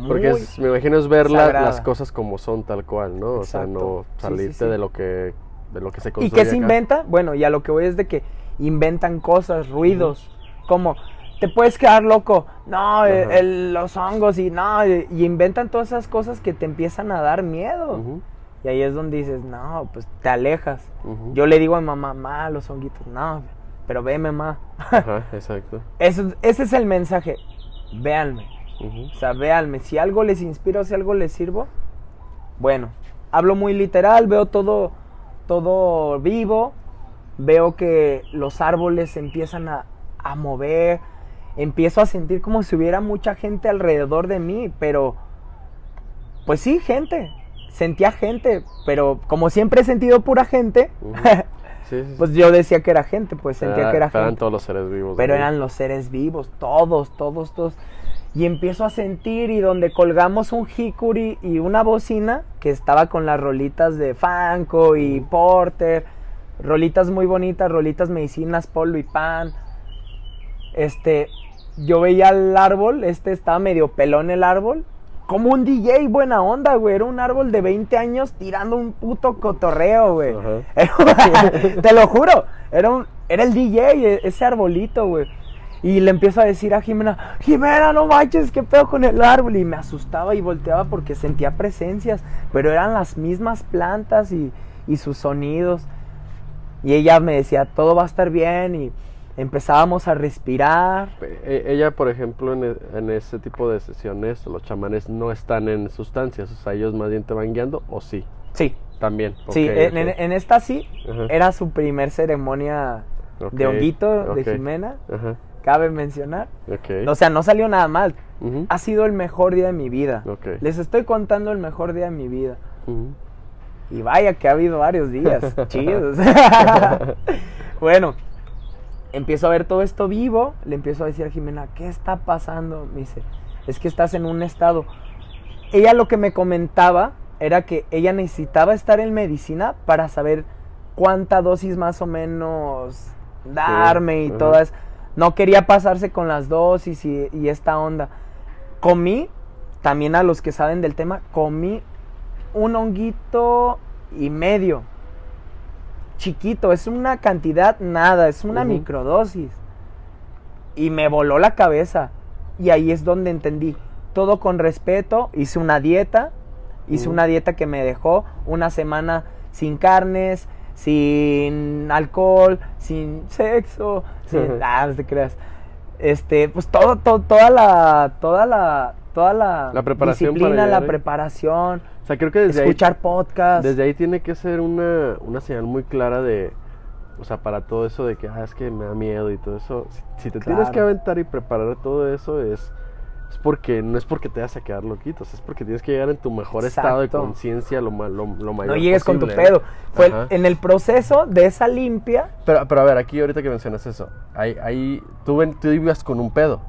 Porque es- me imagino es ver la- las cosas como son tal cual, ¿no? O sea, no sí, salirte sí. de lo que de lo que se ¿Y construye qué se acá. inventa? Bueno, y a lo que voy es de que inventan cosas, ruidos, como te puedes quedar loco, no, eh, el- los hongos y no, y, y inventan todas esas cosas que te empiezan a dar miedo. Y ahí es donde dices, no, pues te alejas. Yo le digo a mi mamá, ma, los honguitos, no, pero veme, ma. Ajá, exacto. Eso- ese es el mensaje, véanme. O sea, véanme, si algo les inspiro, si algo les sirvo, bueno, hablo muy literal, veo todo, todo vivo, veo que los árboles se empiezan a, a mover, empiezo a sentir como si hubiera mucha gente alrededor de mí, pero, pues sí, gente, sentía gente, pero como siempre he sentido pura gente, sí, sí. pues yo decía que era gente, pues sentía Era- que era eran gente. todos los seres vivos. Pero eran los seres vivos, todos, todos, todos. Y empiezo a sentir y donde colgamos un hikuri y una bocina que estaba con las rolitas de Fanco y Porter, rolitas muy bonitas, rolitas medicinas, polvo y pan. Este, yo veía el árbol, este estaba medio pelón el árbol, como un DJ buena onda, güey, era un árbol de 20 años tirando un puto cotorreo, güey. Era- te lo juro, era, un, era el DJ, e- ese arbolito, güey. Y le empiezo a decir a Jimena, Jimena, no manches, qué pedo con el árbol. Y me asustaba y volteaba porque sentía presencias, pero eran las mismas plantas y, y sus sonidos. Y ella me decía, todo va a estar bien y empezábamos a respirar. E- Ella, por ejemplo, en, e- en ese tipo de sesiones, los chamanes no están en sustancias, o sea, ellos más bien te van guiando, o sí, Sí, también. sí, en, esta sí, Ajá. era su primer ceremonia de honguito de. Jimena, Ajá, cabe mencionar. O sea, no salió nada mal. Ha sido el mejor día de mi vida. Les estoy contando el mejor día de mi vida. Y vaya que ha habido varios días chidos. bueno, empiezo a ver todo esto vivo. Le empiezo a decir a Jimena, ¿qué está pasando? Me dice, es que estás en un estado. Ella lo que me comentaba era que ella necesitaba estar en medicina para saber cuánta dosis más o menos darme y ajá. todas. No quería pasarse con las dosis y, y esta onda. Comí, también a los que saben del tema, comí un honguito y medio. Chiquito, es una cantidad nada, es una microdosis. Y me voló la cabeza. Y ahí es donde entendí. Todo con respeto, hice una dieta. Hice una dieta que me dejó una semana sin carnes, sin alcohol, sin sexo, sin... ah, no te creas. Este, pues todo, todo, toda la, toda la, toda la, La preparación para disciplina, la preparación, O sea, creo que desde escuchar ahí, podcasts. desde ahí tiene que ser una, una señal muy clara de, o sea, para todo eso de que, ah, es que me da miedo y todo eso. Si, si te tienes que aventar y preparar todo eso es, es porque, no es porque te vas a quedar loquitos, es porque tienes que llegar en tu mejor estado de conciencia lo, lo, lo mayor no llegues con tu pedo. Fue Ajá. en el proceso de esa limpia. Pero, pero a ver, aquí ahorita que mencionas eso, ahí, ahí tú, ven, tú ibas con un pedo.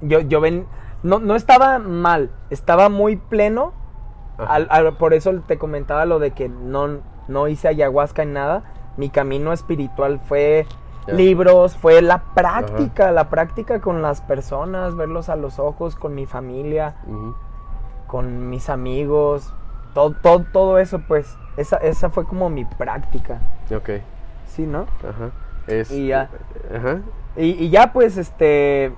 Yo, yo ven, no, no estaba mal, estaba muy pleno. Ajá. Al- al- por eso te comentaba lo de que no, no hice ayahuasca en nada. Mi camino espiritual fue Libros, fue la práctica, la práctica con las personas, verlos a los ojos, con mi familia, con mis amigos, todo, todo, todo eso pues. Esa, esa fue como mi práctica, Ok, ¿sí, no? ajá. Es, Y ya. Ajá. Y, y ya pues este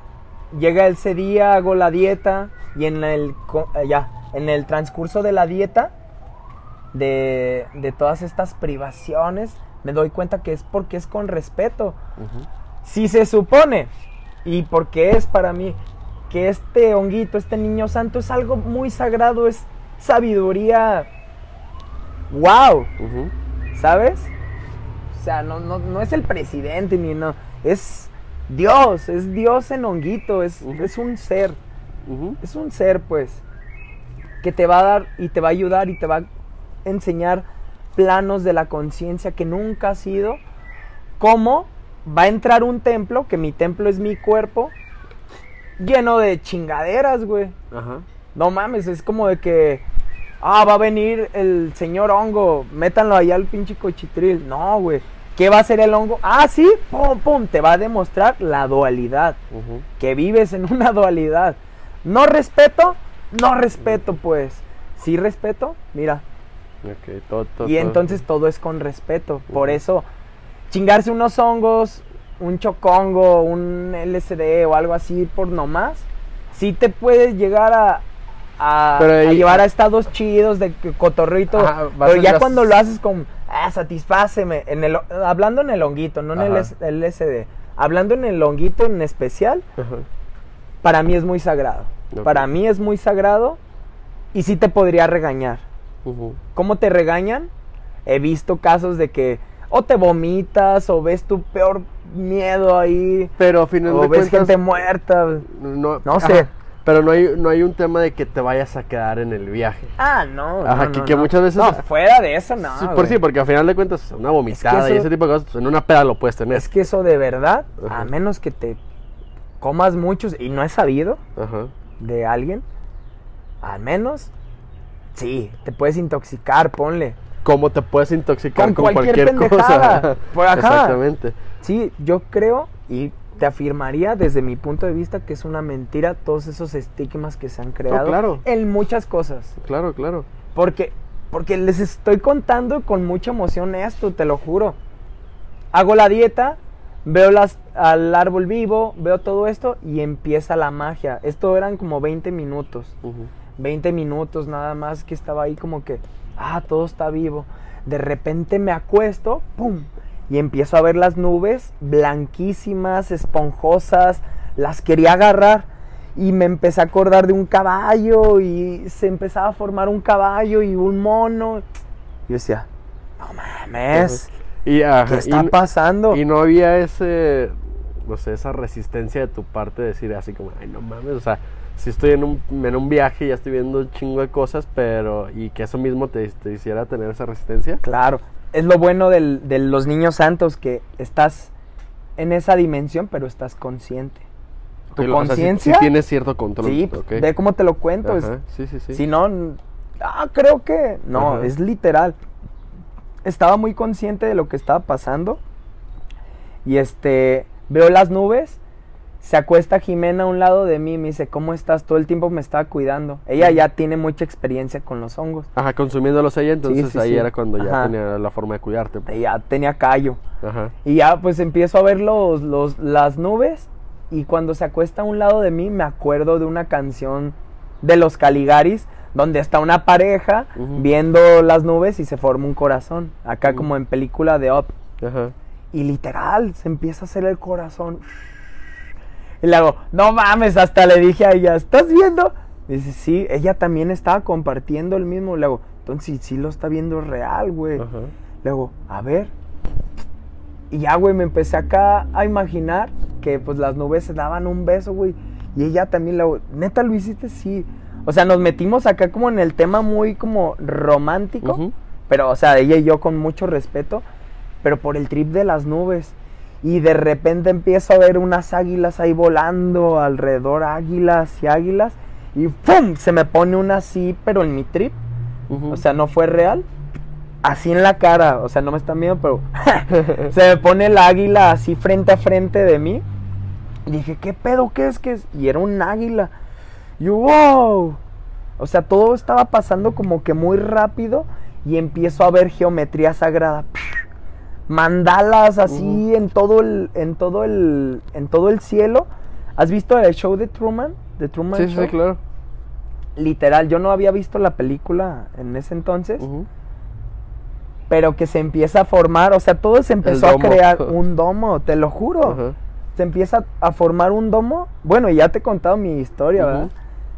llega ese día, hago la dieta y en el eh, ya, en el transcurso de la dieta de, de todas estas privaciones me doy cuenta que es porque es con respeto. Si se supone Y porque es para mí que este honguito, este niño santo es algo muy sagrado, es sabiduría. ¡Wow! ¿Sabes? O sea, no, no, no es el presidente ni no. Es Dios, es Dios en honguito, es, es un ser. Es un ser, pues, que te va a dar y te va a ayudar y te va a enseñar planos de la conciencia que nunca has sido. Cómo va a entrar un templo, que mi templo es mi cuerpo, lleno de chingaderas, güey. Ajá. No mames, es como de que, ah, va a venir el señor hongo, métanlo allá al pinche cochitril. No, güey. ¿Qué va a hacer el hongo? Ah, sí, pum, pum, te va a demostrar la dualidad que vives en una dualidad. No respeto, no respeto, pues. Sí respeto, mira. Ok, todo, todo, Y entonces todo es con respeto. Por eso, chingarse unos hongos, un chocongo, un LSD o algo así por nomás, sí te puedes llegar a, a, llevar a estados chidos de. Ajá, vas Pero ya cuando lo haces con, ah, satisfáceme, en el, hablando en el honguito, no en el Ajá. S- LSD, hablando en el honguito en especial, Ajá. para mí es muy sagrado. Para mí es muy sagrado y sí te podría regañar. Ujú. ¿Cómo te regañan? He visto casos de que o te vomitas o ves tu peor miedo ahí Pero a final o de ves cuentas, gente muerta. no, No sé. ajá, pero no hay, no hay un tema de que te vayas a quedar en el viaje. Ah, no. Ajá, no, que- no, que muchas veces- No, fuera de eso, no. Sí, por sí, porque al final de cuentas una vomitada y eso- ese tipo de cosas, pues, en una peda lo puedes tener. Es que eso de verdad, Ajá. a menos que te comas muchos y no he sabido Ajá. de alguien, al menos, sí, te puedes intoxicar, ponle. ¿Cómo te puedes intoxicar Con con, cualquier cosa? Ajá. Exactamente. Sí, yo creo y te afirmaría desde mi punto de vista que es una mentira todos esos estigmas que se han creado claro. en muchas cosas. Claro, claro. Porque, porque les estoy contando con mucha emoción esto, te lo juro. Hago la dieta, veo las, al árbol vivo, veo todo esto y empieza la magia. Esto eran como 20 minutos. 20 minutos nada más que estaba ahí como que, ah, todo está vivo. De repente me acuesto, ¡pum! Y empiezo a ver las nubes blanquísimas, esponjosas, las quería agarrar y me empecé a acordar de un caballo y se empezaba a formar un caballo y un mono. Yo decía, no mames, Y, ajá, ¿qué está y- pasando? Y no había ese, no sé, esa resistencia de tu parte de decir así como, ay, no mames, o sea, si estoy en un, en un viaje y ya estoy viendo un chingo de cosas, pero, y que eso mismo te, te hiciera tener esa resistencia. Claro, es lo bueno del- de los niños santos que estás en esa dimensión, pero estás consciente. Tu o sea, conciencia, sí, tienes cierto control. sí, ok. ve cómo te lo cuento. es- sí, sí, sí. Si no, ah, creo que no, Ajá. es literal. Estaba muy consciente de lo que estaba pasando y este veo las nubes. Se acuesta Jimena a un lado de mí y me dice, ¿cómo estás? Todo el tiempo me estaba cuidando. Ella ya tiene mucha experiencia con los hongos. Ajá, consumiéndolos ella, entonces sí, ahí sí. era cuando ya Ajá. tenía la forma de cuidarte. pues. Ya tenía callo. Ajá. Y ya pues empiezo a ver los, los- las nubes y cuando se acuesta a un lado de mí me acuerdo de una canción de los Caligaris donde está una pareja viendo las nubes y se forma un corazón, acá como en película de Up. Ajá. Y literal, se empieza a hacer el corazón. Y luego, no mames, hasta le dije a ella, ¿estás viendo? Y dice, sí, ella también estaba compartiendo el mismo. Luego, entonces sí lo está viendo real, güey. Ajá. Luego, a ver. Y ya, güey, me empecé acá a imaginar que pues las nubes se daban un beso, güey. Y ella también, luego, neta, lo hiciste, sí. O sea, nos metimos acá como en el tema muy como romántico. Pero, o sea, ella y yo con mucho respeto. Pero por el trip de las nubes. Y de repente empiezo a ver unas águilas ahí volando alrededor, águilas y águilas. Y ¡pum! Se me pone una así, pero en mi trip. O sea, no fue real. Así en la cara, o sea, no me están viendo, pero se me pone el águila así frente a frente de mí. Y dije, ¿qué pedo? ¿Qué es? ¿Qué es? Y era un águila. Y yo, wow. O sea, todo estaba pasando como que muy rápido y empiezo a ver geometría sagrada. Mandalas así en todo el en todo el en todo el cielo. ¿Has visto el show de Truman? De Truman sí, sí, Show? sí, claro. Literal, yo no había visto la película en ese entonces pero que se empieza a formar, o sea, todo se empezó a crear un domo, te lo juro. Se empieza a formar un domo. Bueno, ya te he contado mi historia, ¿verdad?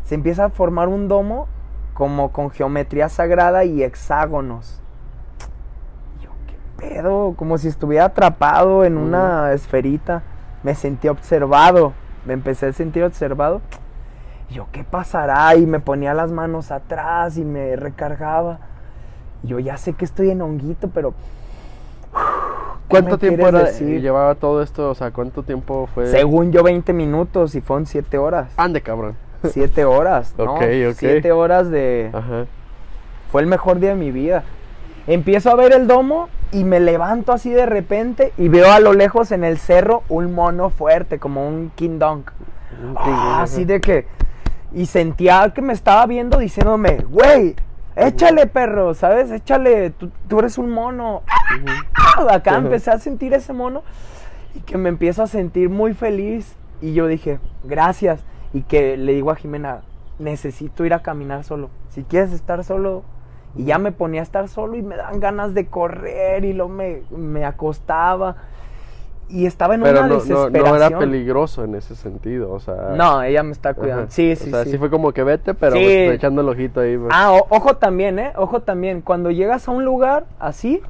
Se empieza a formar un domo como con geometría sagrada y hexágonos. Pedo, como si estuviera atrapado en una esferita. Me sentí observado, me empecé a sentir observado. Y Yo, ¿qué pasará? Y me ponía las manos atrás y me recargaba. Yo ya sé que estoy en honguito, pero. ¿qué ¿Cuánto tiempo era, llevaba todo esto? O sea, ¿cuánto tiempo fue? Según yo, 20 minutos y fueron 7 horas. Ande, cabrón. 7 horas, ¿no? Ok, ok. 7 horas de. Ajá. Fue el mejor día de mi vida. Empiezo a ver el domo y me levanto así de repente y veo a lo lejos en el cerro un mono fuerte, como un King Dong. Ah, así de que. Y sentía que me estaba viendo diciéndome, güey, échale perro, ¿sabes? Échale, tú, tú eres un mono. Acá Ajá. empecé a sentir ese mono y que me empiezo a sentir muy feliz. Y yo dije, gracias. Y que le digo a Jimena, necesito ir a caminar solo. Si quieres estar solo. Y ya me ponía a estar solo y me dan ganas de correr y luego me, me acostaba. Y estaba en Pero una no, no, desesperación. no era peligroso en ese sentido, o sea... No, ella me está cuidando. ajá. Sí, sí, O sea, sí. sí fue como que vete, pero Sí. pues, echando el ojito ahí. pues. Ah, o- ojo también, ¿eh? Ojo también. Cuando llegas a un lugar así,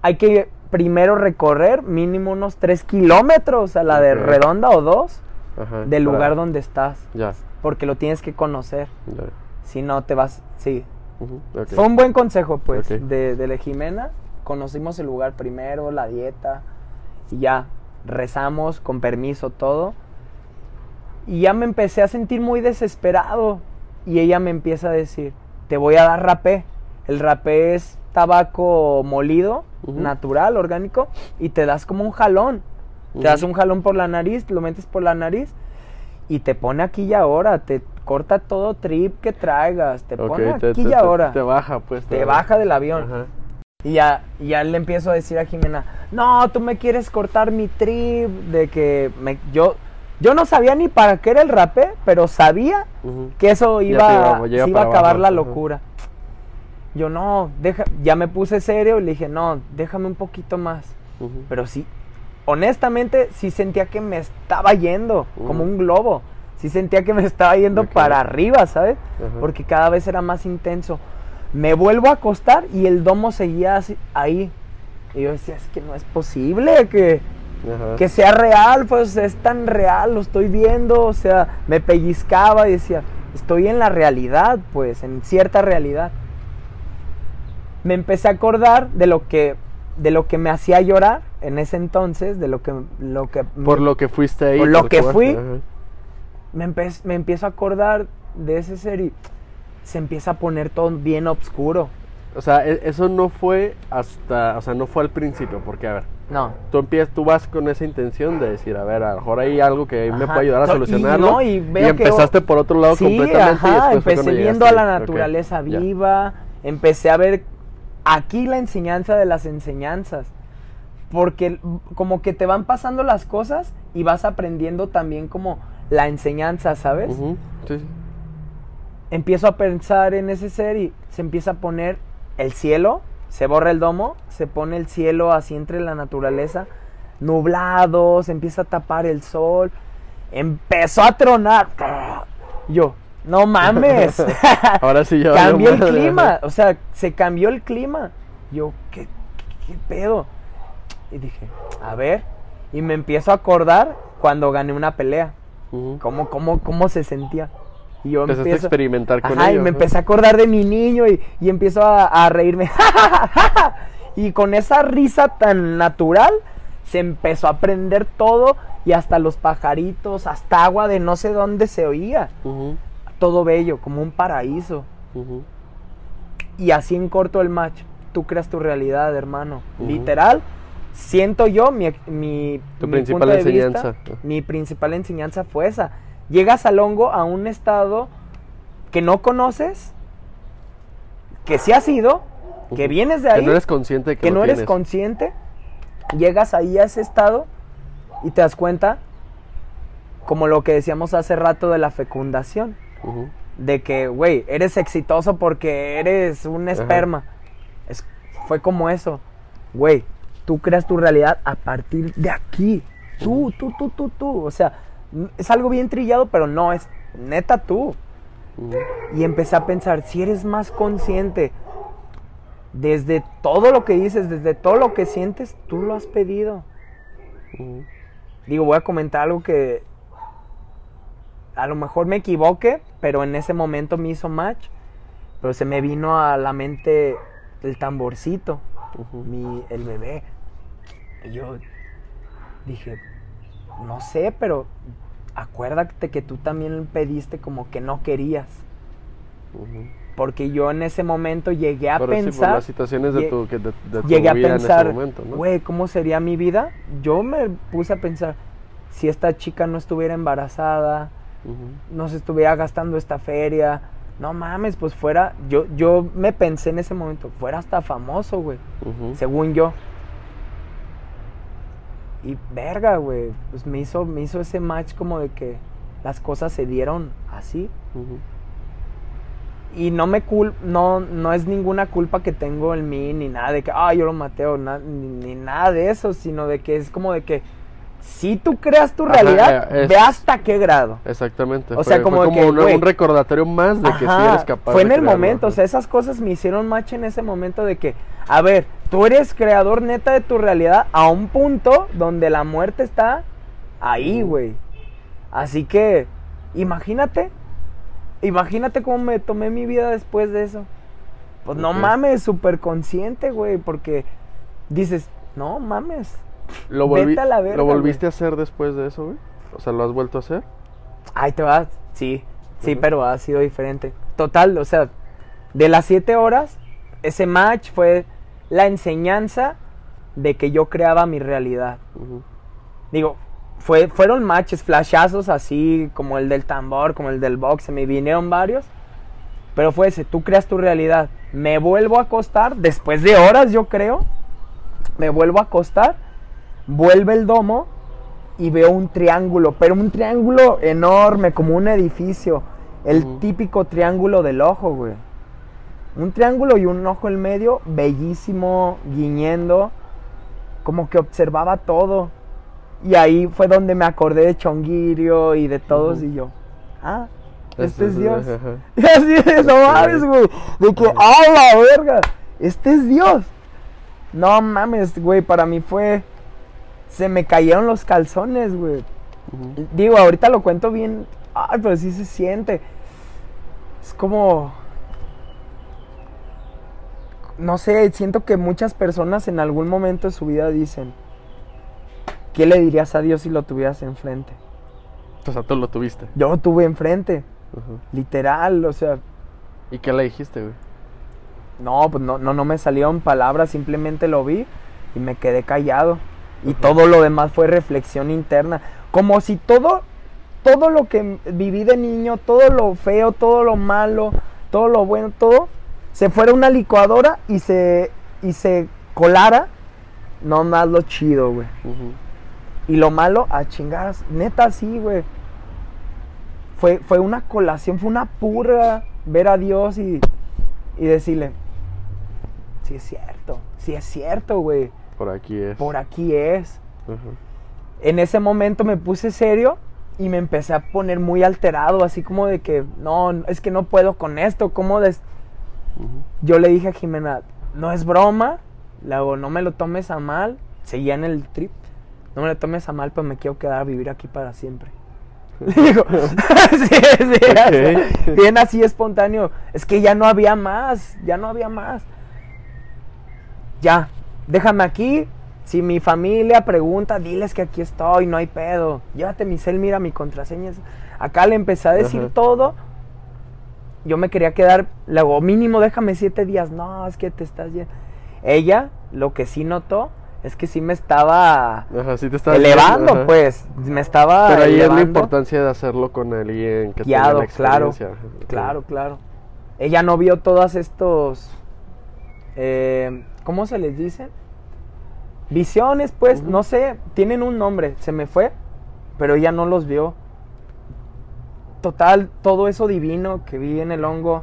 hay que primero recorrer mínimo unos 3 kilómetros a la de redonda o dos Ajá, del para- lugar donde estás. Ya, Porque lo tienes que conocer. ya. Si no, te vas. Sí. Fue un buen consejo, pues, de, de la Jimena. Conocimos el lugar primero, la dieta. Y ya, rezamos, con permiso, todo. Y ya me empecé a sentir muy desesperado. Y ella me empieza a decir, te voy a dar rapé. El rapé es tabaco molido, natural, orgánico. Y te das como un jalón. Te das un jalón por la nariz, lo metes por la nariz. Y te pone aquí y ahora. Te corta todo trip que traigas. Te pone te- aquí te- y ahora. Te baja, pues. Te baja del avión. Ajá. Y ya, ya le empiezo a decir a Jimena, no, tú me quieres cortar mi trip, de que me, yo, yo no sabía ni para qué era el rapé, pero sabía que eso iba, iba- se a acabar abajo, la locura. Yo no, deja, ya me puse serio y le dije, no, déjame un poquito más. Pero sí, honestamente, sí sentía que me estaba yendo, como un globo. Sí sentía que me estaba yendo Ok. para arriba, ¿sabes? Ajá. Porque cada vez era más intenso. Me vuelvo a acostar y el domo seguía así- ahí. Y yo decía, es que no es posible que, que sea real, pues es tan real, lo estoy viendo. O sea, me pellizcaba y decía, estoy en la realidad, pues, en cierta realidad. Me empecé a acordar de lo que, de lo que me hacía llorar en ese entonces, de lo que, lo que Por lo que fuiste ahí. Por lo que cual. fui. Me, me empiezo a acordar de ese ser y se empieza a poner todo bien oscuro. O sea, e- eso no fue hasta, o sea, no fue al principio, porque a ver, No. tú empiezas, tú vas con esa intención de decir, a ver, a lo mejor hay algo que me puede ayudar a No, y solucionarlo. no, y veo que- empezaste por otro lado Sí, completamente. y ajá, empecé viendo a la naturaleza ya. viva, empecé a ver aquí la enseñanza de las enseñanzas. Porque como que te van pasando las cosas y vas aprendiendo también como la enseñanza, ¿sabes? Ujú, sí, sí. empiezo a pensar en ese ser y se empieza a poner el cielo, se borra el domo, se pone el cielo así entre la naturaleza, nublado, se empieza a tapar el sol, empezó a tronar. Yo, no mames. Ahora sí ya cambió el clima, o sea, se cambió el clima. Yo, ¿qué, qué, qué pedo? Y dije, a ver, y me empiezo a acordar cuando gané una pelea. ¿Cómo, cómo, cómo se sentía? Y yo Empezaste a experimentar con Ajá, y ello, me empecé a acordar de mi niño y, y empiezo a, a reírme. y con esa risa tan natural se empezó a prender todo y hasta los pajaritos, hasta agua de no sé dónde se oía. Todo bello, como un paraíso. Y así en corto el match. Tú creas tu realidad, hermano. Literal, siento yo mi, mi, Tu mi principal punto de enseñanza. vista, mi principal enseñanza fue esa. Llegas al hongo a un estado que no conoces, que sí has ido, que vienes de ahí, Que no eres consciente de que, no eres consciente, llegas ahí a ese estado y te das cuenta, como lo que decíamos hace rato de la fecundación de que, güey, eres exitoso porque eres un esperma. Es, fue como eso. Güey, tú creas tu realidad a partir de aquí. Tú, tú, tú, tú, tú. O sea, es algo bien trillado, pero no, es neta tú. Ujú. Y empecé a pensar, si eres más consciente desde todo lo que dices, desde todo lo que sientes, tú lo has pedido. Ujú. Digo, voy a comentar algo que a lo mejor me equivoque, pero en ese momento me hizo match. Pero se me vino a la mente el tamborcito, mi, el bebé. Y yo dije, no sé, pero acuérdate que tú también pediste como que no querías. Porque yo en ese momento llegué a Pero sí, por pensar. las situaciones de tu, que de, de tu llegué a pensar, en ese momento, ¿no? güey, ¿cómo sería mi vida? Yo me puse a pensar, si esta chica no estuviera embarazada, no se estuviera gastando esta feria, no mames, pues fuera, yo, yo me pensé en ese momento, fuera hasta famoso, güey, según yo. Y verga, güey, pues me hizo, me hizo ese match como de que las cosas se dieron así. Ujú. Y no me cul no, no es ninguna culpa que tengo en mí, ni nada de que, ah, yo lo maté, o na- ni, ni nada de eso, sino de que es como de que si tú creas tu Ajá, realidad, es- ve hasta qué grado. Exactamente. O fue- sea, como fue que, un, recordatorio más de que sí eres capaz Fue en de el crearlo, momento, o sea, esas cosas me hicieron match en ese momento de que, a ver, tú eres creador neta de tu realidad a un punto donde la muerte está ahí, güey. Así que, imagínate, imagínate cómo me tomé mi vida después de eso. Pues no mames, súper consciente, güey, porque dices, no mames. ¿Lo, vete a la verga, ¿Lo volviste a hacer después de eso, güey? O sea, ¿lo has vuelto a hacer? Ahí te vas, sí, sí, pero ha sido diferente. Total, o sea, de las siete horas, ese match fue la enseñanza de que yo creaba mi realidad. Digo, fue, fueron matches, flashazos así, como el del tambor, como el del box, se me vinieron varios. Pero fue ese, tú creas tu realidad. Me vuelvo a acostar, después de horas yo creo, me vuelvo a acostar, vuelve el domo y veo un triángulo, pero un triángulo enorme, como un edificio. El típico triángulo del ojo, güey. Un triángulo y un ojo en medio, bellísimo, guiñendo, como que observaba todo. Y ahí fue donde me acordé de Chonguirio y de todos y yo, ah, Ese este es es- Dios. Y así de, no mames, güey. De que, ¡ah, la verga! Este es Dios. No mames, güey. Para mí fue. Se me cayeron los calzones, güey. Digo, ahorita lo cuento bien. Ay, pero sí se siente. Es como. No sé, siento que muchas personas en algún momento de su vida dicen. ¿Qué le dirías a Dios si lo tuvieras enfrente? O sea, tú lo tuviste. Yo lo tuve enfrente. Literal, o sea. ¿Y qué le dijiste, güey? No, pues no, no, no me salieron palabras, simplemente lo vi y me quedé callado. Y todo lo demás fue reflexión interna. Como si todo, todo lo que viví de niño, todo lo feo, todo lo malo, todo lo bueno, todo, se fuera una licuadora y se, y se colara, no más lo chido, güey. Y lo malo, a chingadas. Neta, sí, güey. Fue, fue una colación, fue una purga ver a Dios y, y decirle, sí es cierto, sí es cierto, güey. Por aquí es. Por aquí es. En ese momento me puse serio y me empecé a poner muy alterado, así como de que, no, es que no puedo con esto, ¿cómo des...? Yo le dije a Jimena, no es broma, le hago, no me lo tomes a mal, seguía en el trip, no me lo tomes a mal, pero me quiero quedar a vivir aquí para siempre. Digo, sí, sí, así, Ok. bien así espontáneo, es que ya no había más, ya no había más. Ya, déjame aquí, si mi familia pregunta, diles que aquí estoy, no hay pedo, llévate mi cel, mira mi contraseña. Acá le empecé a decir todo yo me quería quedar, luego mínimo déjame siete días, no, es que te estás yendo. Ella, lo que sí notó, es que sí me estaba Ajá, sí te estaba elevando, pues, me estaba Pero ahí es la importancia de hacerlo con alguien que tenga Guiado, la claro, experiencia. Ajá. claro, claro. Ella no vio todos estos, eh, ¿cómo se les dice? Visiones, pues, no sé, tienen un nombre, se me fue, pero ella no los vio. Total, todo eso divino que vi en el hongo,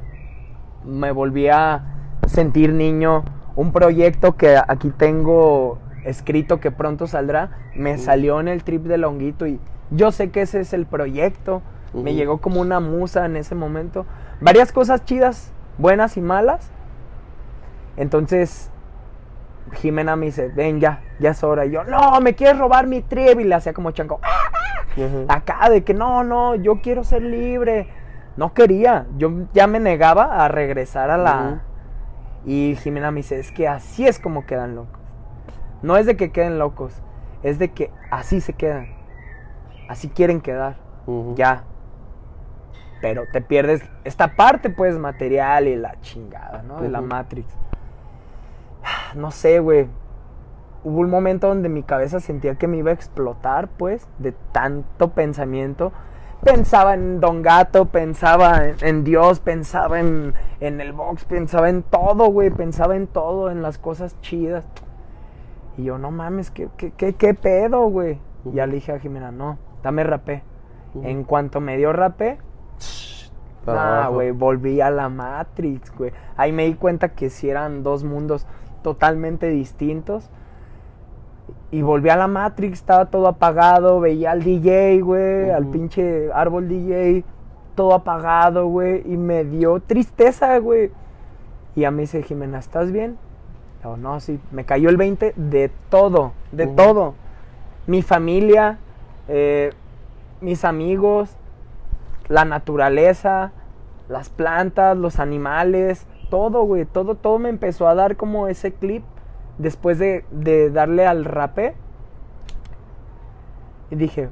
me volví a sentir niño. Un proyecto que aquí tengo escrito que pronto saldrá, me salió en el trip del honguito y yo sé que ese es el proyecto. Me llegó como una musa en ese momento. Varias cosas chidas, buenas y malas. Entonces, Jimena me dice, ven ya, ya es hora. Y yo, no, me quieres robar mi trip. Y le hacía como chanco, "Ah", Ujú. acá de que no, no, yo quiero ser libre. No quería, yo ya me negaba a regresar a la... Y Jimena me dice, es que así es como quedan locos. No es de que queden locos, es de que así se quedan. Así quieren quedar, ya. Pero te pierdes esta parte, pues, material y la chingada, ¿no? De la. Matrix. No sé, güey. Hubo un momento donde mi cabeza sentía que me iba a explotar, pues, de tanto pensamiento. Pensaba en Don Gato, pensaba en, en Dios, pensaba en, en el box, pensaba en todo, güey, pensaba en todo, en las cosas chidas. Y yo, no mames, ¿qué, qué, qué, qué pedo, güey? Y ya le dije a Jimena, no, dame rapé. En cuanto me dio rapé, Ah, güey, volví a la Matrix, güey. Ahí me di cuenta que si eran dos mundos totalmente distintos. Y volví a la Matrix, estaba todo apagado, veía al DJ, güey, al pinche árbol DJ, todo apagado, güey, y me dio tristeza, güey. Y a mí dice, Jimena, ¿estás bien? Yo, no, sí, me cayó el 20 de todo, de todo. Mi familia, eh, mis amigos, la naturaleza, las plantas, los animales, todo, güey, todo, todo me empezó a dar como ese clip después de, de darle al rapé. Y dije,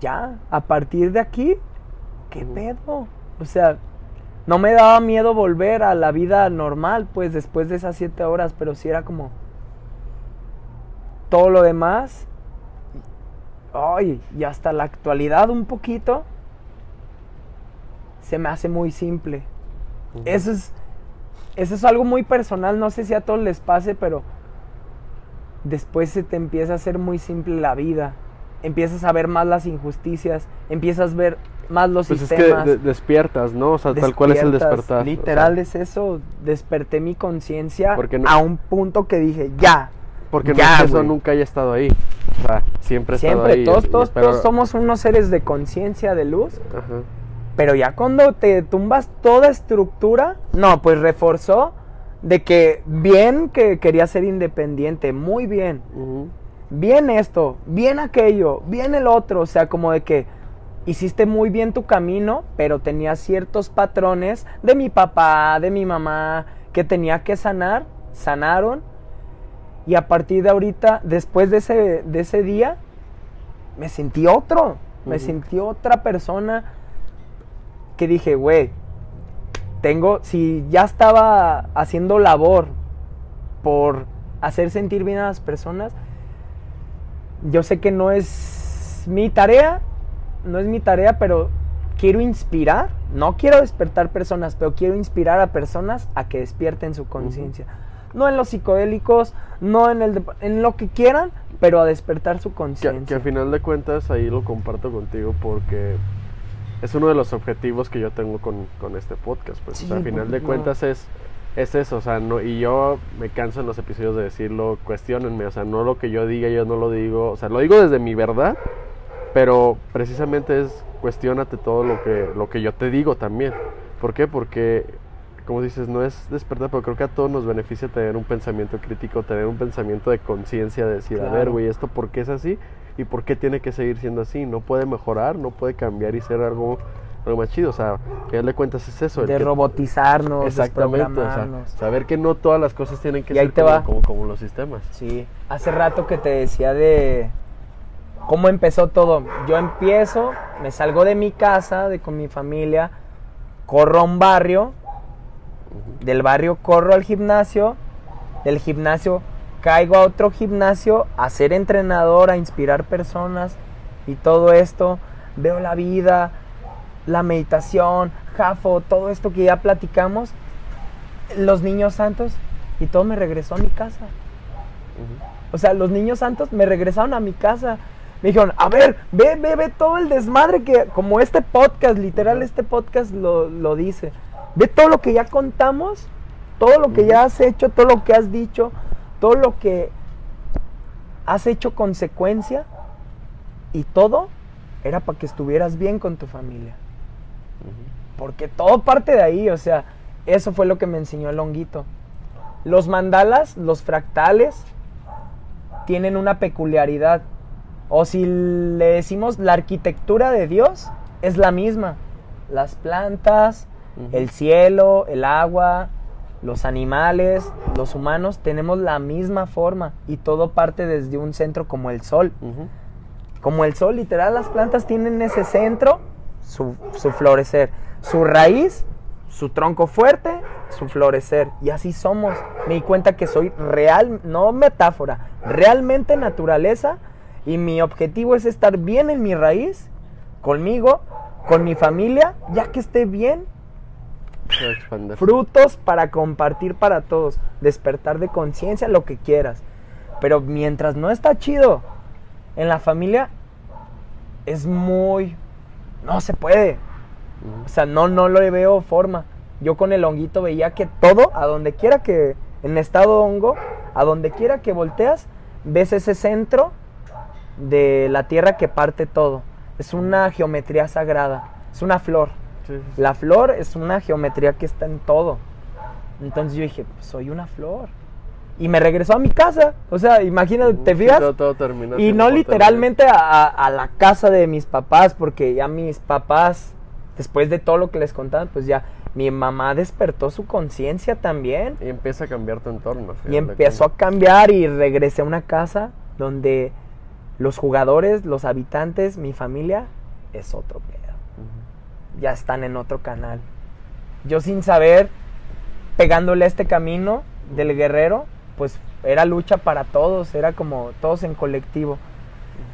ya, a partir de aquí, ¿qué pedo? O sea, no me daba miedo volver a la vida normal, pues después de esas siete horas, pero sí era como todo lo demás. Ay, y hasta la actualidad un poquito se me hace muy simple. Eso es, eso es algo muy personal, no sé si a todos les pase, pero después se te empieza a hacer muy simple la vida. Empiezas a ver más las injusticias, empiezas a ver más los Pues es que sistemas. de- despiertas, ¿no? O sea, tal cual es el despertar. o sea, Literal es eso, desperté mi conciencia no- a un punto que dije, ya, porque no ya, es que eso güey. nunca haya estado ahí. O sea, siempre estado siempre, ahí. todos, todos, todos somos unos seres de conciencia, de luz, Ajá. Pero ya cuando te tumbas toda estructura, no, pues reforzó de que bien que quería ser independiente, muy bien. Bien esto, bien aquello, bien el otro, o sea, como de que hiciste muy bien tu camino, pero tenías ciertos patrones de mi papá, de mi mamá, que tenía que sanar, sanaron. Y a partir de ahorita, después de ese, de ese día, me sentí otro, me sentí otra persona que dije, güey, tengo, si ya estaba haciendo labor por hacer sentir bien a las personas, yo sé que no es mi tarea, no es mi tarea, pero quiero inspirar, no quiero despertar personas, pero quiero inspirar a personas a que despierten su conciencia. No en los psicodélicos, no en el en lo que quieran, pero a despertar su Que, conciencia. que a final de cuentas ahí lo comparto contigo porque es uno de los objetivos que yo tengo con, con este podcast. Pues, o sea, a Sí, final de no. cuentas es, es eso, o sea, no, y yo me canso en los episodios de decirlo, cuestionenme, o sea, no lo que yo diga, yo no lo digo, o sea, lo digo desde mi verdad, pero precisamente es cuestionate todo lo que, lo que yo te digo también. ¿Por qué? Porque, como dices, no es despertar, pero creo que a todos nos beneficia tener un pensamiento crítico, tener un pensamiento de conciencia, de decir, a ver, Claro. güey, ¿esto por qué es así? ¿Y por qué tiene que seguir siendo así? No puede mejorar, no puede cambiar y ser algo, algo más chido. O sea, que darle cuentas es eso. el de que- robotizarnos, Exactamente, o sea, desprogramarnos. saber que no todas las cosas tienen que Y ahí ser te como, va. como, como los sistemas. Sí, hace rato que te decía de cómo empezó todo. Yo empiezo, me salgo de mi casa, de con mi familia, corro a un barrio, del barrio corro al gimnasio, del gimnasio caigo a otro gimnasio a ser entrenador, a inspirar personas y todo esto. Veo la vida, la meditación, Jafo, todo esto que ya platicamos, los niños santos y todo me regresó a mi casa. O sea, los niños santos me regresaron a mi casa. Me dijeron, a ver, ve, ve, ve todo el desmadre que, como este podcast, literal, este podcast lo, lo dice. Ve todo lo que ya contamos, todo lo que ya has hecho, todo lo que has dicho, todo lo que has hecho consecuencia y todo era para que estuvieras bien con tu familia. Porque todo parte de ahí, o sea, eso fue lo que me enseñó el honguito. Los mandalas, los fractales, tienen una peculiaridad. O si le decimos la arquitectura de Dios, es la misma. Las plantas, el cielo, el agua, los animales, los humanos, tenemos la misma forma y todo parte desde un centro como el sol. Como el sol, literal, las plantas tienen ese centro, su, su florecer, su raíz, su tronco fuerte, su florecer. Y así somos. Me di cuenta que soy real, no metáfora, realmente naturaleza. Y mi objetivo es estar bien en mi raíz, conmigo, con mi familia, ya que esté bien, Se va a expandir. Frutos para compartir para todos, despertar de conciencia, lo que quieras. Pero mientras no está chido en la familia, es muy... No se puede. O sea, no, no le veo forma. Yo con el honguito veía que todo, a donde quiera que, en estado hongo, a donde quiera que volteas, ves ese centro de la tierra que parte todo. Es una geometría sagrada, es una flor. Sí. La flor es una geometría que está en todo. Entonces yo dije, pues soy una flor. Y me regresó a mi casa. O sea, imagínate, ¿te fijas? todo- Y no literalmente a, la casa de mis papás, porque ya mis papás, después de todo lo que les contaban, pues ya mi mamá despertó su conciencia también. Y empieza a cambiar tu entorno. Y empezó a cambiar y regresé a una casa donde los jugadores, los habitantes, mi familia, es otro Ujú. Ya están en otro canal. Yo sin saber, pegándole a este camino del guerrero, pues era lucha para todos, era como todos en colectivo.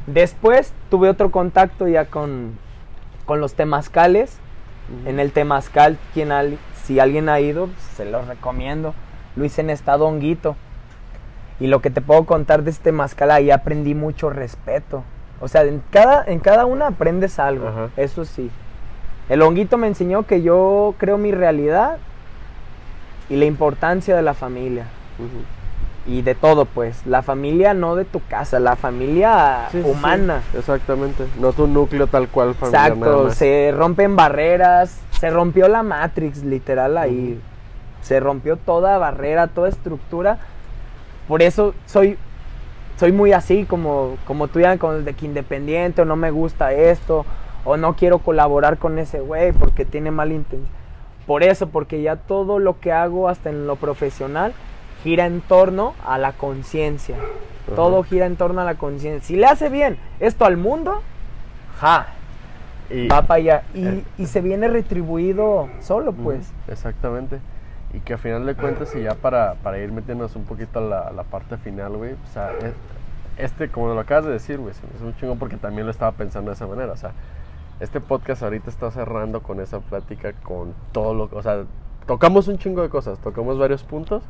Después tuve otro contacto ya con, con los temazcales. En el temazcal, quien al- si alguien ha ido, pues, se los recomiendo. Lo hice en estado honguito. Y lo que te puedo contar de este temazcal, ahí aprendí mucho respeto. O sea, en cada, en cada una aprendes algo, eso sí. El honguito me enseñó que yo creo mi realidad y la importancia de la familia. Y de todo, pues. La familia no de tu casa, la familia Sí, sí, sí. humana. Exactamente. No tu núcleo tal cual familiar nada Exacto, se rompen barreras, se rompió la Matrix, literal ahí. Se rompió toda barrera, toda estructura. Por eso soy soy muy así como como tú ya con de que independiente o no me gusta esto o no quiero colaborar con ese güey porque tiene mala intención. Por eso, porque ya todo lo que hago hasta en lo profesional gira en torno a la conciencia. Todo gira en torno a la conciencia. Si le hace bien esto al mundo, ja, Y- va para allá. Y, Eh. y se viene retribuido solo, pues. Exactamente. Y que a final de cuentas, y ya para, para ir metiéndonos un poquito a la, a la parte final, güey, o sea, e- este, como lo acabas de decir, güey, hizo un chingón porque también lo estaba pensando de esa manera, o sea, este podcast ahorita está cerrando con esa plática, con todo lo o sea, tocamos un chingo de cosas, tocamos varios puntos,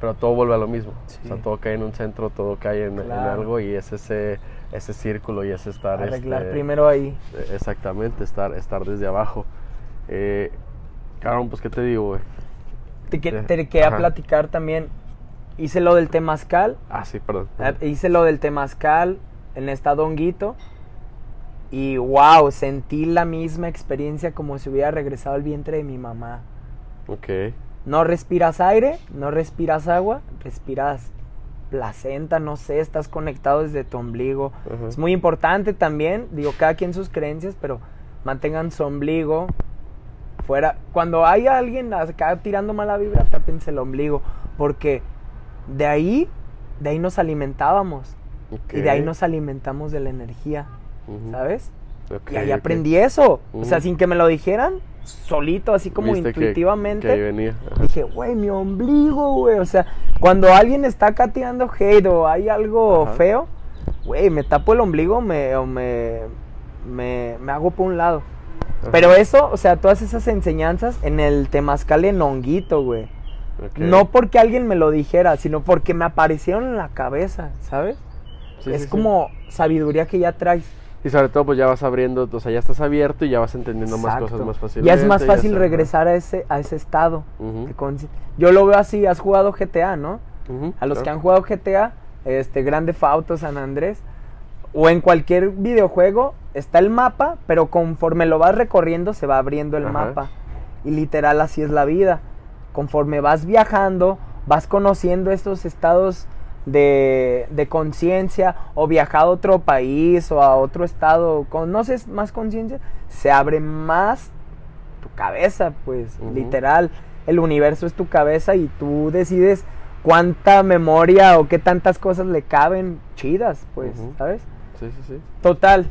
pero todo vuelve a lo mismo. O sea, Sí. todo cae en un centro, todo cae en, en Claro. algo y es ese, ese círculo y es estar... Arreglar este, primero ahí. eh, Exactamente, estar, estar desde abajo. Eh, cabrón, pues, ¿qué te digo, güey? Te, que- Eh, te quería ajá. platicar también. Hice lo del temazcal. Ah, sí, perdón. eh, Hice lo del temazcal en estado honguito. Y wow, sentí la misma experiencia como si hubiera regresado al vientre de mi mamá. Ok. No respiras aire, no respiras agua, respiras placenta, no sé, estás conectado desde tu ombligo. Es muy importante también, digo, cada quien sus creencias, pero mantengan su ombligo fuera. Cuando hay alguien acá tirando mala vibra, tápense el ombligo, porque de ahí, de ahí nos alimentábamos y de ahí nos alimentamos de la energía, ¿sabes? Y ahí aprendí eso, o sea, sin que me lo dijeran, solito, así como Viste intuitivamente. Que, ahí venía. Dije, güey, mi ombligo, güey. O sea, cuando alguien está acá tirando hate o hay algo Ajá. feo, güey, me tapo el ombligo me, o me, me, me hago por un lado. Ajá. Pero eso, o sea, todas esas enseñanzas en el temazcal en honguito, güey. No porque alguien me lo dijera, sino porque me aparecieron en la cabeza, ¿sabes? Sí, es sí, sí. como sabiduría que ya traes. Y sobre todo, pues ya vas abriendo, o sea, ya estás abierto y ya vas entendiendo más cosas más fácilmente. Ya es más fácil regresar a ese, a ese estado. Yo lo veo así, has jugado GTA, ¿no? A los que han jugado GTA, este, Grande Fauto, San Andrés, o en cualquier videojuego, está el mapa, pero conforme lo vas recorriendo se va abriendo el Ajá. mapa. Y literal así es la vida. Conforme vas viajando, vas conociendo estos estados de, de conciencia o viajar a otro país o a otro estado, conoces más conciencia, se abre más tu cabeza, pues, literal. El universo es tu cabeza y tú decides cuánta memoria o qué tantas cosas le caben chidas, pues. ¿sabes? Sí, sí, sí. Total.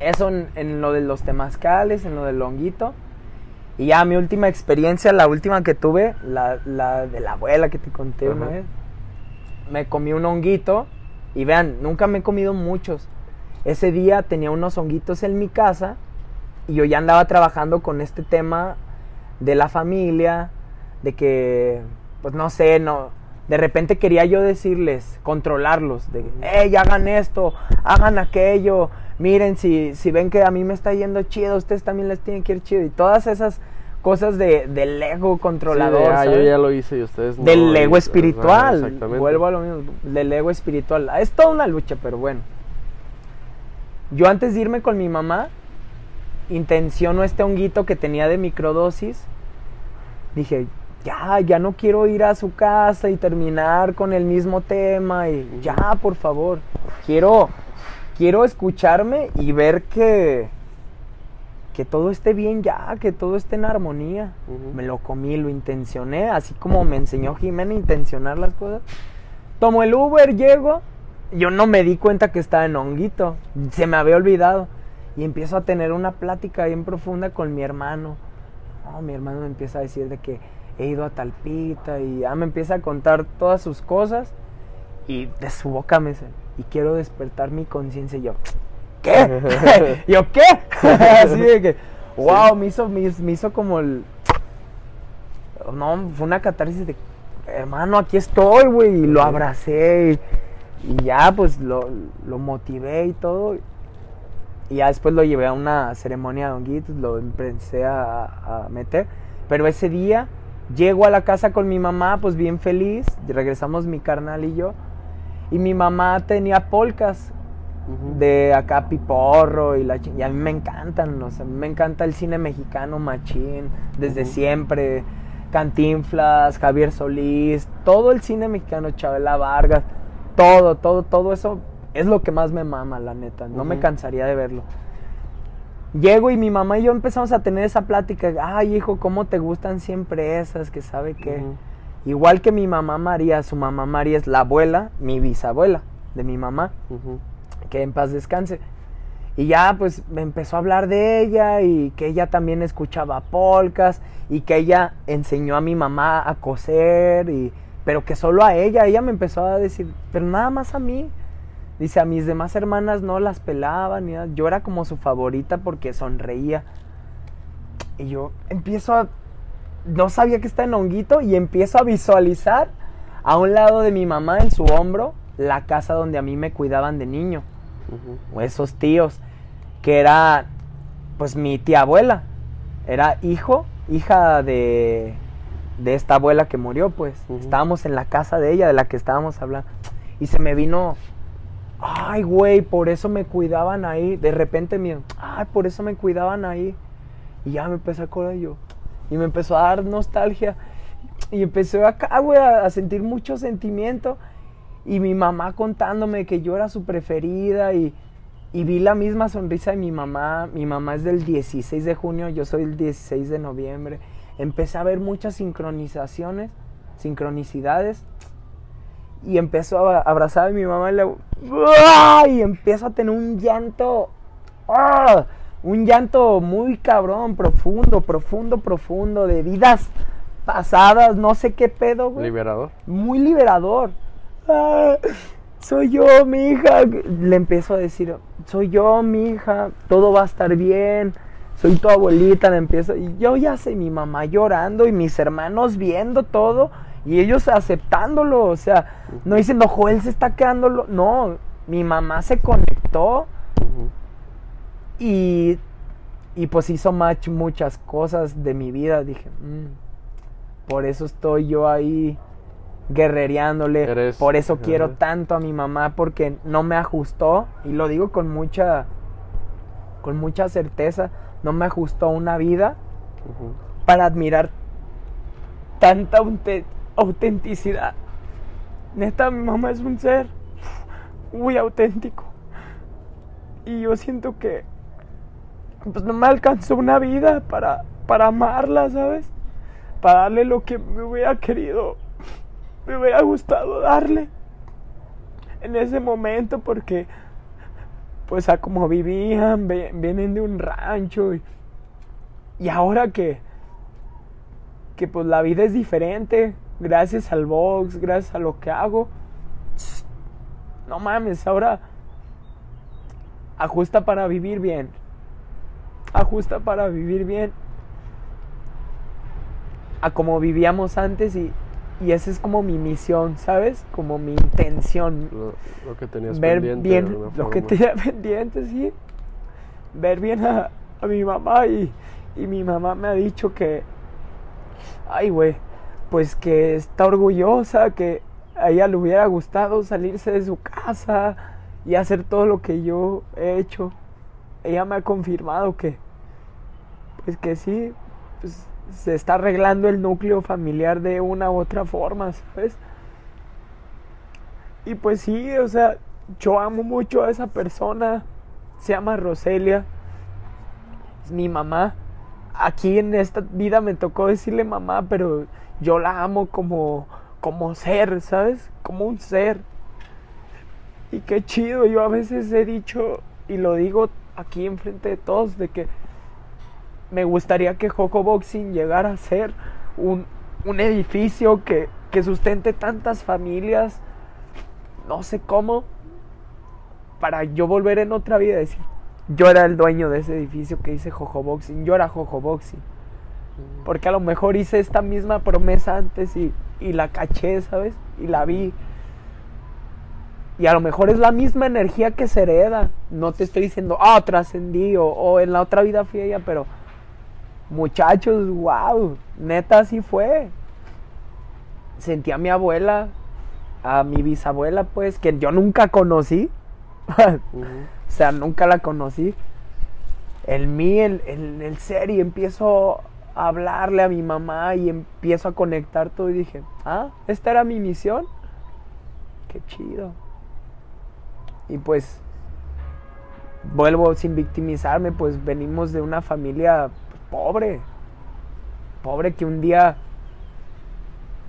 Eso en, en lo de los temazcales, en lo del honguito. Y ya mi última experiencia, la última que tuve, la, la de la abuela que te conté una vez. Me comí un honguito. Y vean, nunca me he comido muchos. Ese día tenía unos honguitos en mi casa. Y yo ya andaba trabajando con este tema de la familia. De que, pues no sé, no. De repente quería yo decirles, controlarlos, de, hey, hagan esto, hagan aquello, miren, si, si ven que a mí me está yendo chido, ustedes también les tiene que ir chido. Y todas esas cosas de, del ego controlador. Sí, ah, yo ya lo hice y ustedes no. del ego ajá, espiritual. Exactamente. Vuelvo a lo mismo, del ego espiritual. Es toda una lucha, pero bueno. Yo antes de irme con mi mamá, intenciono este honguito que tenía de microdosis. Dije, ya, ya no quiero ir a su casa y terminar con el mismo tema. Y ya, por favor. Quiero, quiero escucharme y ver que, que todo esté bien ya, que todo esté en armonía. Me lo comí, lo intencioné, así como me enseñó Jimena a intencionar las cosas. Tomo el Uber, llego, yo no me di cuenta que estaba en honguito, se me había olvidado. Y empiezo a tener una plática bien profunda con mi hermano. No, mi hermano me empieza a decir de que he ido a Talpita y ya me empieza a contar todas sus cosas. Y de su boca me dice, y quiero despertar mi conciencia. Y yo, ¿qué? yo, ¿qué? Así de que, wow, me hizo, me, me hizo como el... No, fue una catarsis de, hermano, aquí estoy, güey. Y lo abracé y, y ya, pues, lo, lo motivé y todo. Y ya después lo llevé a una ceremonia de honguitos, lo empecé a, a meter. Pero ese día llego a la casa con mi mamá, pues bien feliz. Regresamos mi carnal y yo. Y mi mamá tenía polcas De acá piporro y la y a mí me encantan, o sea, me encanta el cine mexicano machín desde siempre, Cantinflas, Javier Solís, todo el cine mexicano, Chabela Vargas, todo, todo, todo eso es lo que más me mama, la neta, no me cansaría de verlo. Llego y mi mamá y yo empezamos a tener esa plática, ay hijo, ¿cómo te gustan siempre esas? Que sabe que... Igual que mi mamá María, su mamá María es la abuela, mi bisabuela de mi mamá. Que en paz descanse. Y ya pues me empezó a hablar de ella y que ella también escuchaba polcas y que ella enseñó a mi mamá a coser y pero que solo a ella, ella me empezó a decir, pero nada más a mí. Dice, a mis demás hermanas no las pelaban, yo era como su favorita porque sonreía. Y yo empiezo a no sabía que está en honguito y empiezo a visualizar a un lado de mi mamá en su hombro la casa donde a mí me cuidaban de niño O esos tíos, que era pues mi tía abuela, era hijo, hija de, de esta abuela que murió, pues. Estábamos en la casa de ella, de la que estábamos hablando, y se me vino, ay güey, por eso me cuidaban ahí, de repente me, ay, por eso me cuidaban ahí, y ya me empecé a acordar yo, y me empezó a dar nostalgia, y empecé acá, güey, a, a sentir mucho sentimiento, y mi mamá contándome que yo era su preferida y, y vi la misma sonrisa de mi mamá. Mi mamá es del 16 de junio, yo soy el 16 de noviembre. Empecé a ver muchas sincronizaciones, sincronicidades. Y empezó a abrazar a mi mamá y, le, y empiezo a tener un llanto. ¡ah! Un llanto muy cabrón, profundo, profundo, profundo, de vidas pasadas, no sé qué pedo, güey Liberador. muy liberador. Ah, soy yo, mi hija. Le empiezo a decir, soy yo, mi hija, todo va a estar bien. Soy tu abuelita, le empiezo. Y yo ya sé, mi mamá llorando y mis hermanos viendo todo y ellos aceptándolo. O sea, no diciendo, Joel se está quedando. lo-". No, mi mamá se conectó y, y pues hizo match muchas cosas de mi vida. Dije, "Mm, por eso estoy yo ahí guerrereándole. Eres- Por eso quiero tanto a mi mamá porque no me ajustó y lo digo con mucha con mucha certeza, no me ajustó una vida para admirar tanta aute- autenticidad. Neta, mi mamá es un ser muy auténtico. Y yo siento que pues no me alcanzó una vida para, para amarla, ¿sabes? Para darle lo que me hubiera querido, me hubiera gustado darle en ese momento porque pues a como vivían, vienen de un rancho y, y ahora que que pues la vida es diferente, gracias al box, gracias a lo que hago. No mames, ahora ajusta para vivir bien. Ajusta para vivir bien. A como vivíamos antes y, y esa es como mi misión, ¿sabes? Como mi intención. Lo, lo que tenías Ver pendiente. bien lo que tenía pendiente, sí. Ver bien a, a mi mamá y, y mi mamá me ha dicho que, ay, güey, pues que está orgullosa, que a ella le hubiera gustado salirse de su casa y hacer todo lo que yo he hecho. Ella me ha confirmado que, pues que sí, pues se está arreglando el núcleo familiar de una u otra forma, ¿sabes? Y pues sí, o sea, yo amo mucho a esa persona. Se llama Roselia. Es mi mamá. Aquí en esta vida me tocó decirle mamá, pero yo la amo como, como ser, ¿sabes? Como un ser. Y qué chido, yo a veces he dicho, y lo digo aquí enfrente de todos, de que me gustaría que Joco Boxing llegara a ser un, un edificio que, que sustente tantas familias, no sé cómo, para yo volver en otra vida y decir, yo era el dueño de ese edificio que hice Jojo Boxing, yo era Jojo Boxing. Porque a lo mejor hice esta misma promesa antes y, y la caché, ¿sabes? Y la vi. Y a lo mejor es la misma energía que se hereda. No te estoy diciendo, ah, trascendí o, o en la otra vida fui ella, pero muchachos, wow, neta así fue. Sentí a mi abuela, a mi bisabuela, pues, que yo nunca conocí. O sea, nunca la conocí. En mí, el, el, el ser, y empiezo a hablarle a mi mamá y empiezo a conectar todo y dije, ah, esta era mi misión. Qué chido. Y pues, vuelvo sin victimizarme, pues venimos de una familia pobre. Pobre que un día,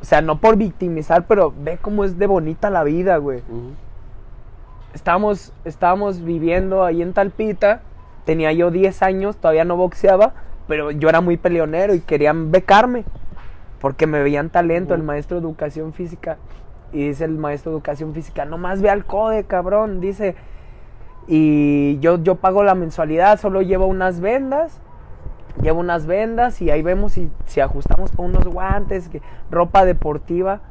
o sea, no por victimizar, pero ve cómo es de bonita la vida, güey Ujú. estábamos, estábamos viviendo ahí en Talpita. Tenía yo 10 años, todavía no boxeaba, pero yo era muy peleonero y querían becarme porque me veían talento, el maestro de educación física. Y dice el maestro de educación física, nomás ve al CODE, cabrón, dice. Y yo, yo pago la mensualidad, solo llevo unas vendas. Llevo unas vendas y ahí vemos si, si ajustamos para unos guantes, que, ropa deportiva.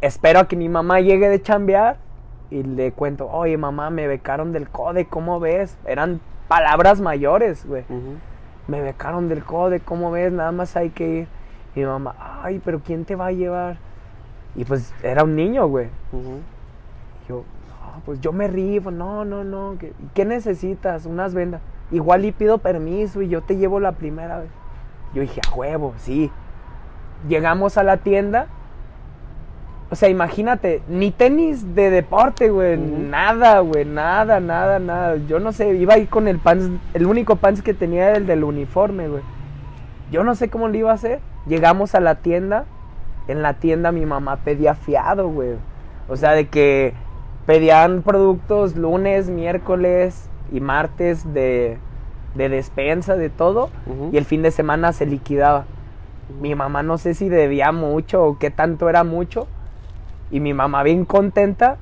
Espero a que mi mamá llegue de chambear y le cuento, oye mamá, me becaron del CODE, ¿cómo ves? Eran palabras mayores, güey. Me becaron del CODE, ¿cómo ves? Nada más hay que ir. Y mi mamá, ay, pero ¿quién te va a llevar? Y pues era un niño, güey. Y yo, no, pues yo me rifo, no, no, no. ¿Qué, qué necesitas? Unas vendas. Igual y pido permiso y yo te llevo la primera vez. Yo dije, a huevo, sí. Llegamos a la tienda. O sea, imagínate, ni tenis de deporte, güey. Nada, güey, nada, nada, nada. Yo no sé, iba ahí con el pants. El único pants que tenía era el del uniforme, güey. Yo no sé cómo lo iba a hacer. Llegamos a la tienda. En la tienda mi mamá pedía fiado, güey. O sea, de que pedían productos lunes, miércoles y martes de, de despensa, de todo. Y el fin de semana se liquidaba. Mi mamá no sé si debía mucho o qué tanto era mucho. Y mi mamá bien contenta.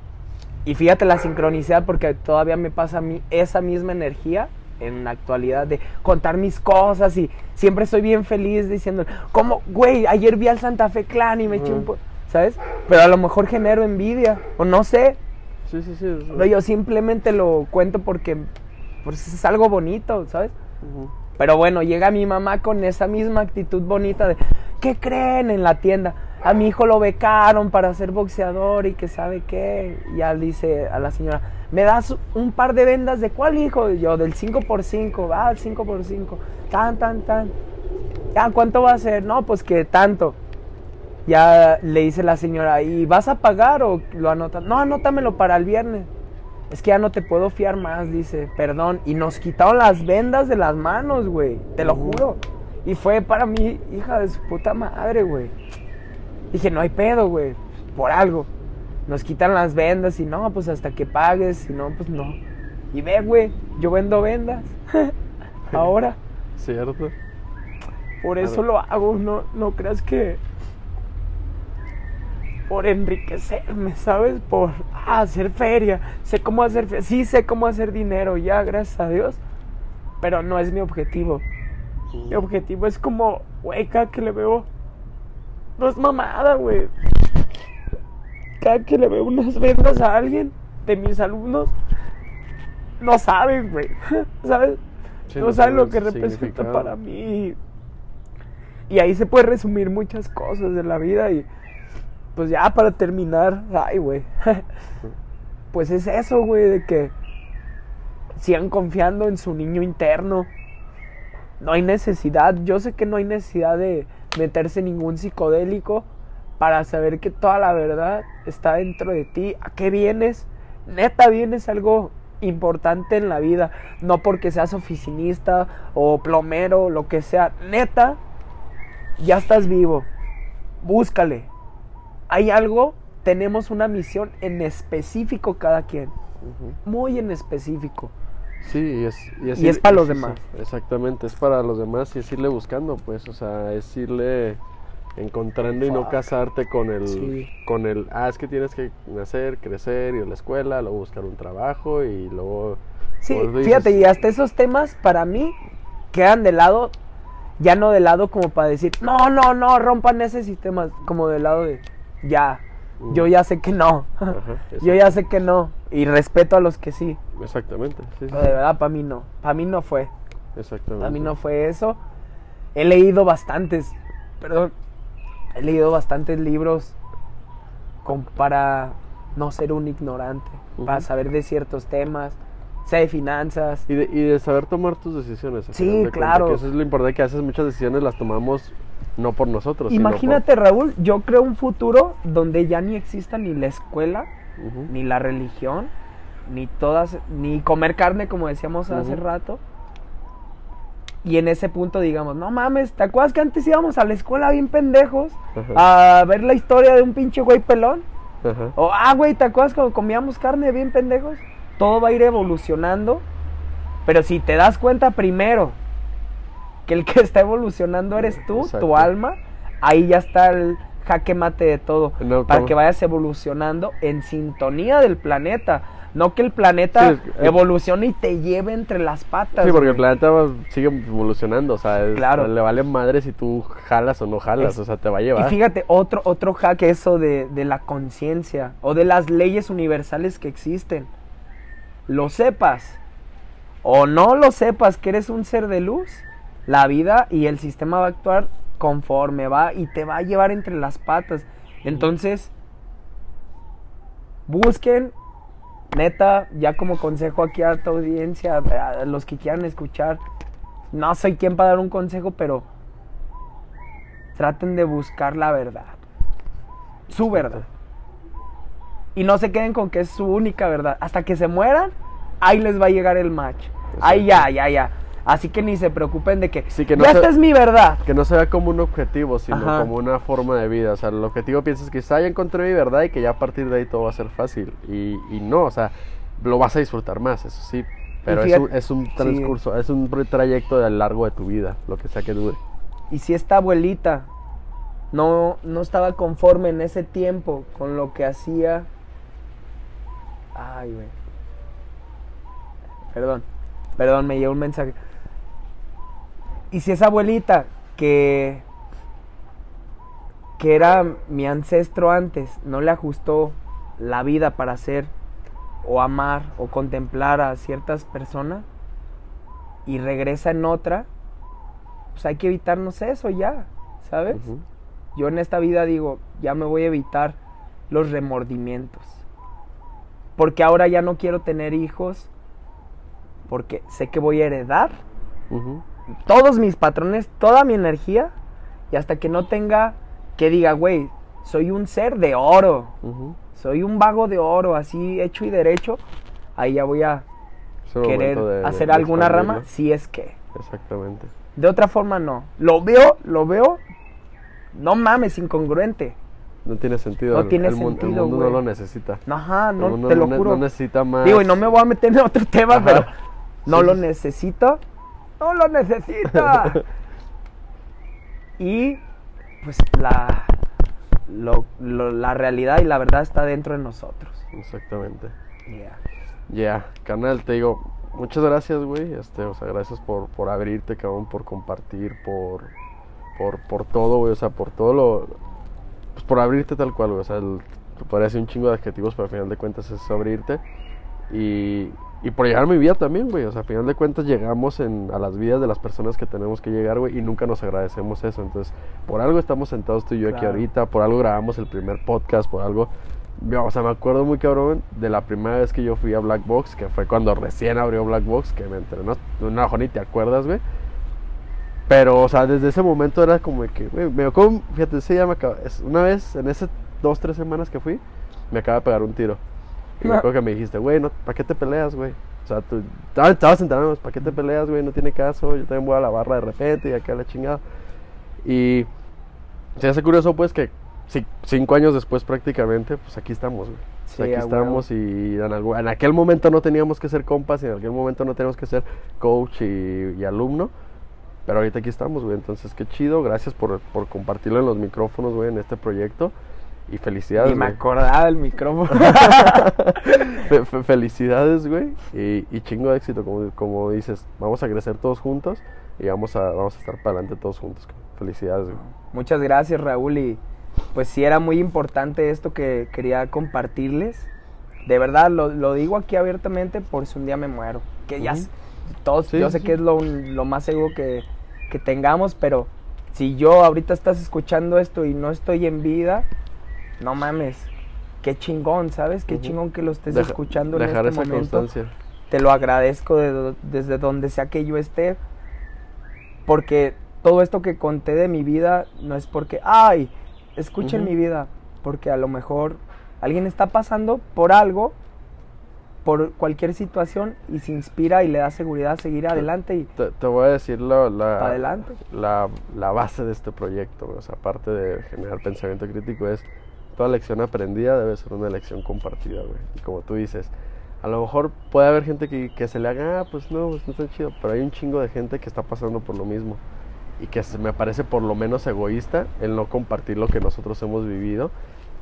Y fíjate la sincronicidad porque todavía me pasa a mí esa misma energía en la actualidad de contar mis cosas y siempre estoy bien feliz diciendo, como, güey, ayer vi al Santa Fe Clan y me eché un Ujú. po-", ¿sabes? Pero a lo mejor genero envidia o no sé, Sí, yo simplemente lo cuento porque pues, es algo bonito, ¿sabes? Pero bueno, llega mi mamá con esa misma actitud bonita de, ¿qué creen en la tienda? a mi hijo lo becaron para ser boxeador y que sabe qué. Ya dice a la señora, ¿me das un par de vendas de cuál hijo? Y yo, del 5x5, va, ah, 5x5, tan, tan, tan. Ya, ¿cuánto va a ser? No, pues que tanto. Ya le dice la señora, ¿y vas a pagar o lo anotas? No, anótamelo para el viernes. Es que ya no te puedo fiar más, dice, perdón. Y nos quitaron las vendas de las manos, güey. Te lo juro. Y fue para mí, hija de su puta madre, güey. Dije, no hay pedo, güey, por algo. Nos quitan las vendas y no, pues hasta que pagues, si no, pues no. Y ve, güey, yo vendo vendas. Ahora. Cierto. Por eso lo hago, no, no creas que por enriquecerme, ¿sabes? Por ah, hacer feria. Sé cómo hacer feria. Sí sé cómo hacer dinero, ya, gracias a Dios. Pero no es mi objetivo. Mi objetivo es como, güey, cada que le veo no es mamada, güey. Cada que le veo unas vendas a alguien de mis alumnos, no saben, güey. ¿Sabes? no, saben lo que representa para mí. Y ahí se puede resumir muchas cosas de la vida y pues ya para terminar, ay, güey. pues es eso, güey, de que sigan confiando en su niño interno. No hay necesidad, yo sé que no hay necesidad de meterse ningún psicodélico para saber que toda la verdad está dentro de ti. ¿A qué vienes? Neta, vienes algo importante en la vida. No porque seas oficinista o plomero, lo que sea. Neta, ya estás vivo. Búscale. Hay algo, tenemos una misión en específico cada quien. Muy en específico. Sí, y es, y es, para los demás. Exactamente, es para los demás y es irle buscando, pues, o sea, es irle encontrando y no casarte con el, con el, ah, es que tienes que nacer, crecer, ir a la escuela, luego buscar un trabajo y luego... Sí, fíjate, y hasta esos temas para mí quedan de lado, ya no de lado como para decir, no, no, no, rompan ese sistema, como de lado de, ya, yo ya sé que no. yo ya sé que no. Y respeto a los que sí. Exactamente. de verdad, para mí no. Para mí no fue. Exactamente. Para mí no fue eso. He leído bastantes, perdón, he leído bastantes libros para no ser un ignorante, para saber de ciertos temas, sé de finanzas. Y de, y de saber tomar tus decisiones. Sí, claro. eso es lo importante, que a veces muchas decisiones las tomamos no por nosotros. Imagínate, Raúl, yo creo un futuro donde ya ni exista ni la escuela, ni la religión, ni todas, ni comer carne, como decíamos hace rato. Y en ese punto digamos, no mames, ¿te acuerdas que antes íbamos a la escuela bien pendejos a ver la historia de un pinche güey pelón? O, ah, güey, ¿te acuerdas cuando comíamos carne bien pendejos? Todo va a ir evolucionando. Pero si te das cuenta primero que el que está evolucionando eres tú, tu alma, ahí ya está el jaque mate de todo, para que vayas evolucionando en sintonía del planeta. No que el planeta evolucione y te lleve entre las patas. Sí, porque el planeta sigue evolucionando, o sea, le vale madre si tú jalas o no jalas, o sea, te va a llevar. Y fíjate, otro, otro hack eso de, de la conciencia o de las leyes universales que existen. Lo sepas o no lo sepas que eres un ser de luz, la vida y el sistema va a actuar conforme va y te va a llevar entre las patas. Entonces, busquen, neta, ya como consejo aquí a tu audiencia, a los que quieran escuchar, no soy quien para dar un consejo, pero traten de buscar la verdad, su verdad. Y no se queden con que es su única verdad. Hasta que se mueran, ahí les va a llegar el match. Ahí ya, ya, ya. Así que ni se preocupen de que, que no ya esta es mi verdad. Que no se vea como un objetivo, sino como una forma de vida. O sea, el objetivo piensas que ya encontré mi verdad y que ya a partir de ahí todo va a ser fácil. Y, y no, o sea, lo vas a disfrutar más, eso sí. Pero es, un, es, un, transcurso, es un trayecto a lo largo de tu vida, lo que sea que dure. Y si esta abuelita no, no estaba conforme en ese tiempo con lo que hacía... Ay, güey. Perdón, perdón, me llegó un mensaje. Y si esa abuelita que, que era mi ancestro antes no le ajustó la vida para hacer o amar o contemplar a ciertas personas y regresa en otra, pues hay que evitarnos eso ya, ¿sabes? Yo en esta vida digo, ya me voy a evitar los remordimientos. Porque ahora ya no quiero tener hijos. Porque sé que voy a heredar todos mis patrones, toda mi energía. Y hasta que no tenga que diga, güey, soy un ser de oro. Soy un vago de oro, así hecho y derecho. Ahí ya voy a querer de- hacer de alguna rama, si es que. Exactamente. De otra forma no. Lo veo, lo veo. No mames, incongruente. No tiene sentido. No el- tiene el, sentido, El mundo no lo necesita. Ajá, El no, mundo te lo juro. No necesita más. Digo, y no me voy a meter en otro tema, Ajá. pero no Sí, lo necesito. No lo necesita. y pues la, lo- lo- la realidad y la verdad está dentro de nosotros. Exactamente. Yeah. Ya, carnal, te digo, muchas gracias, güey. Este, o sea, gracias por, por abrirte, cabrón, por compartir, por, por, por todo, güey. O sea, por todo lo. Pues por abrirte tal cual, güey. O sea, el, te podría decir un chingo de adjetivos, pero al final de cuentas es abrirte. Y, y por llegar a mi vida también, güey. O sea, al final de cuentas llegamos en, a las vidas de las personas que tenemos que llegar, güey. Y nunca nos agradecemos eso. Entonces, por algo estamos sentados tú y yo aquí Claro. ahorita. Por algo grabamos el primer podcast. Por algo. O sea, me acuerdo muy cabrón de la primera vez que yo fui a Black Box, que fue cuando recién abrió Black Box, que me entrenó. No, no, ni te acuerdas, güey. Pero, o sea, desde ese momento era como que, güey, me acuerdo, fíjate, sí, ya me acaba, una vez, en esas dos, tres semanas que fui, me acaba de pegar un tiro. Y me acuerdo que me dijiste, güey, no, ¿para qué te peleas, güey? O sea, tú estabas estabas entrenando, ¿para qué te peleas, güey? No tiene caso, yo también voy a la barra de repente y acá la chingada. Y se hace curioso, pues, que ci- cinco años después prácticamente, pues aquí estamos, güey. Sí, aquí estamos y en, en aquel momento no teníamos que ser compas y en aquel momento no teníamos que ser coach y, y alumno. Pero ahorita aquí estamos, güey. Entonces, qué chido. Gracias por, por compartirlo en los micrófonos, güey, en este proyecto. Y felicidades, Y me güey. acordaba del micrófono. Fe- fe- felicidades, güey. Y, y chingo de éxito, como, como dices. Vamos a crecer todos juntos y vamos a, vamos a estar para adelante todos juntos. Felicidades, güey. Muchas gracias, Raúl. Y pues sí era muy importante esto que quería compartirles. De verdad, lo, lo digo aquí abiertamente por si un día me muero. Que ya Ujú. s- todos, Sí, yo sé sí. que es lo, lo más seguro que, que tengamos, pero si yo ahorita estás escuchando esto y no estoy en vida, no mames. Qué chingón, ¿sabes? Qué chingón que lo estés Deja- escuchando en dejar este esa momento. constancia. Te lo agradezco de desde donde sea que yo esté. Porque todo esto que conté de mi vida no es porque, ay, escuchen mi vida. Porque a lo mejor alguien está pasando por algo, por cualquier situación, y se inspira y le da seguridad a seguir adelante y Te, te voy a decir la, la, adelante. la, la base de este proyecto, o sea, aparte de generar pensamiento crítico, es toda lección aprendida debe ser una lección compartida, güey. Y como tú dices, a lo mejor puede haber gente que, que se le haga, ah, pues no, pues no está chido, pero hay un chingo de gente que está pasando por lo mismo y que se me parece por lo menos egoísta el no compartir lo que nosotros hemos vivido.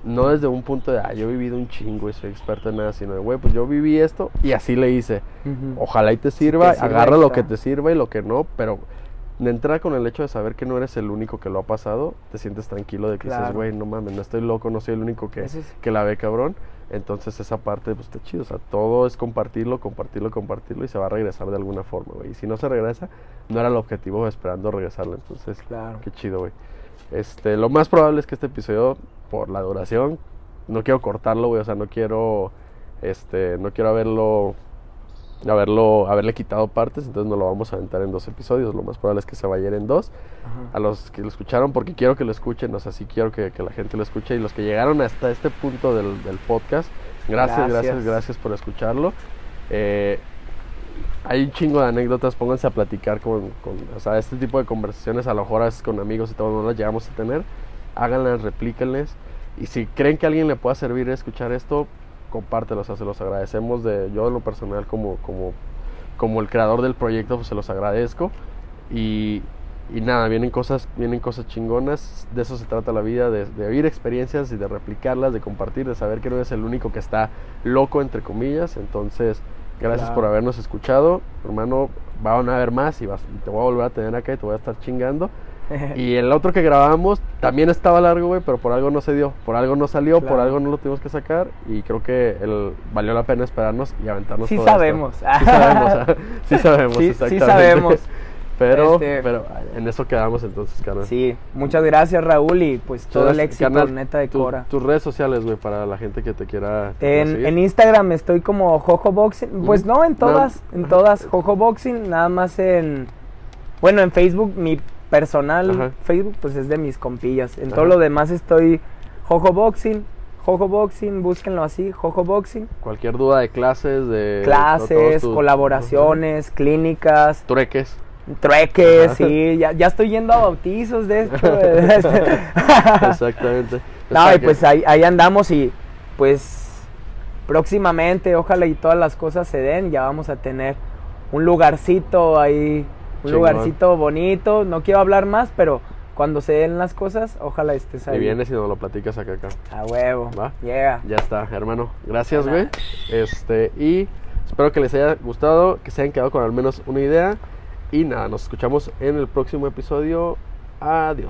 No desde un punto de, ah, yo he vivido un chingo y soy experto en nada, sino de, güey, pues yo viví esto y así le hice. Ojalá y te sirva, agarra lo que te sirva y lo que no, pero de entrada con el hecho de saber que no eres el único que lo ha pasado, te sientes tranquilo de que dices, Claro. güey, no mames, no estoy loco, no soy el único que, sí. que la ve cabrón. Entonces esa parte, pues está chido, o sea, todo es compartirlo, compartirlo, compartirlo y se va a regresar de alguna forma, güey. Y si no se regresa, no era el objetivo esperando regresarlo, entonces, Claro. qué chido, güey. Este, lo más probable es que este episodio, por la duración, no quiero cortarlo, güey, o sea, no quiero, este, no quiero haberlo haberlo haberle quitado partes, entonces no lo vamos a aventar en dos episodios. Lo más probable es que se vaya a ir en dos. Ajá. A los que lo escucharon, porque quiero que lo escuchen, o sea, sí quiero que, que la gente lo escuche. Y los que llegaron hasta este punto del, del podcast, gracias, gracias, Gracias. gracias, por escucharlo. Eh, hay un chingo de anécdotas, pónganse a platicar con, con, o sea, este tipo de conversaciones, a lo mejor es con amigos y todo, no las llegamos a tener. Háganlas, replíquenles. Y si creen que a alguien le pueda servir escuchar esto, compártelo, o sea, se los agradecemos de yo en lo personal como, como, como el creador del proyecto, pues se los agradezco. Y, y nada, vienen cosas, vienen cosas chingonas, de eso se trata la vida, de, de oír experiencias y de replicarlas, de compartir, de saber que no eres el único que está loco, entre comillas. Entonces, gracias Claro. por habernos escuchado, hermano, van a haber más y, vas, y te voy a volver a tener acá y te voy a estar chingando. Y el otro que grabamos también estaba largo, güey, pero por algo no se dio, por algo no salió, por algo no lo tuvimos que sacar y creo que el, valió la pena esperarnos y aventarnos Sí todo esto. sabemos. Sí sabemos, ah, sí sabemos, Sí, sí sabemos. Pero, Este- pero en eso quedamos entonces, carnal. Sí, muchas gracias Raúl y pues todo el éxito neta de Tu- Cora. Tus redes sociales, güey, para la gente que te quiera, En, seguir. en Instagram estoy como Jojo Boxing. Pues Ujú. no, en No, todas, en todas. Jojo Boxing, nada más en. Bueno, en Facebook, mi personal Ajá. Facebook, pues es de mis compillas. En Ajá. todo lo demás estoy Jojo Boxing, Jojo Boxing, búsquenlo así, Jojo Boxing. Cualquier duda de clases, de... Clases, tus- colaboraciones, clínicas. Trueques. trueques, Ajá. sí. Ya, ya estoy yendo a bautizos de esto. Exactamente. No, Está y pues ahí, ahí andamos y pues próximamente, ojalá y todas las cosas se den, ya vamos a tener un lugarcito ahí, un Chingón. lugarcito bonito, no quiero hablar más, pero cuando se den las cosas, ojalá estés ahí. Y vienes y nos lo platicas acá, acá. A huevo. Va. Llega. Ya está, hermano. Gracias, güey. Este, y espero que les haya gustado, que se hayan quedado con al menos una idea. Y nada, nos escuchamos en el próximo episodio. Adiós.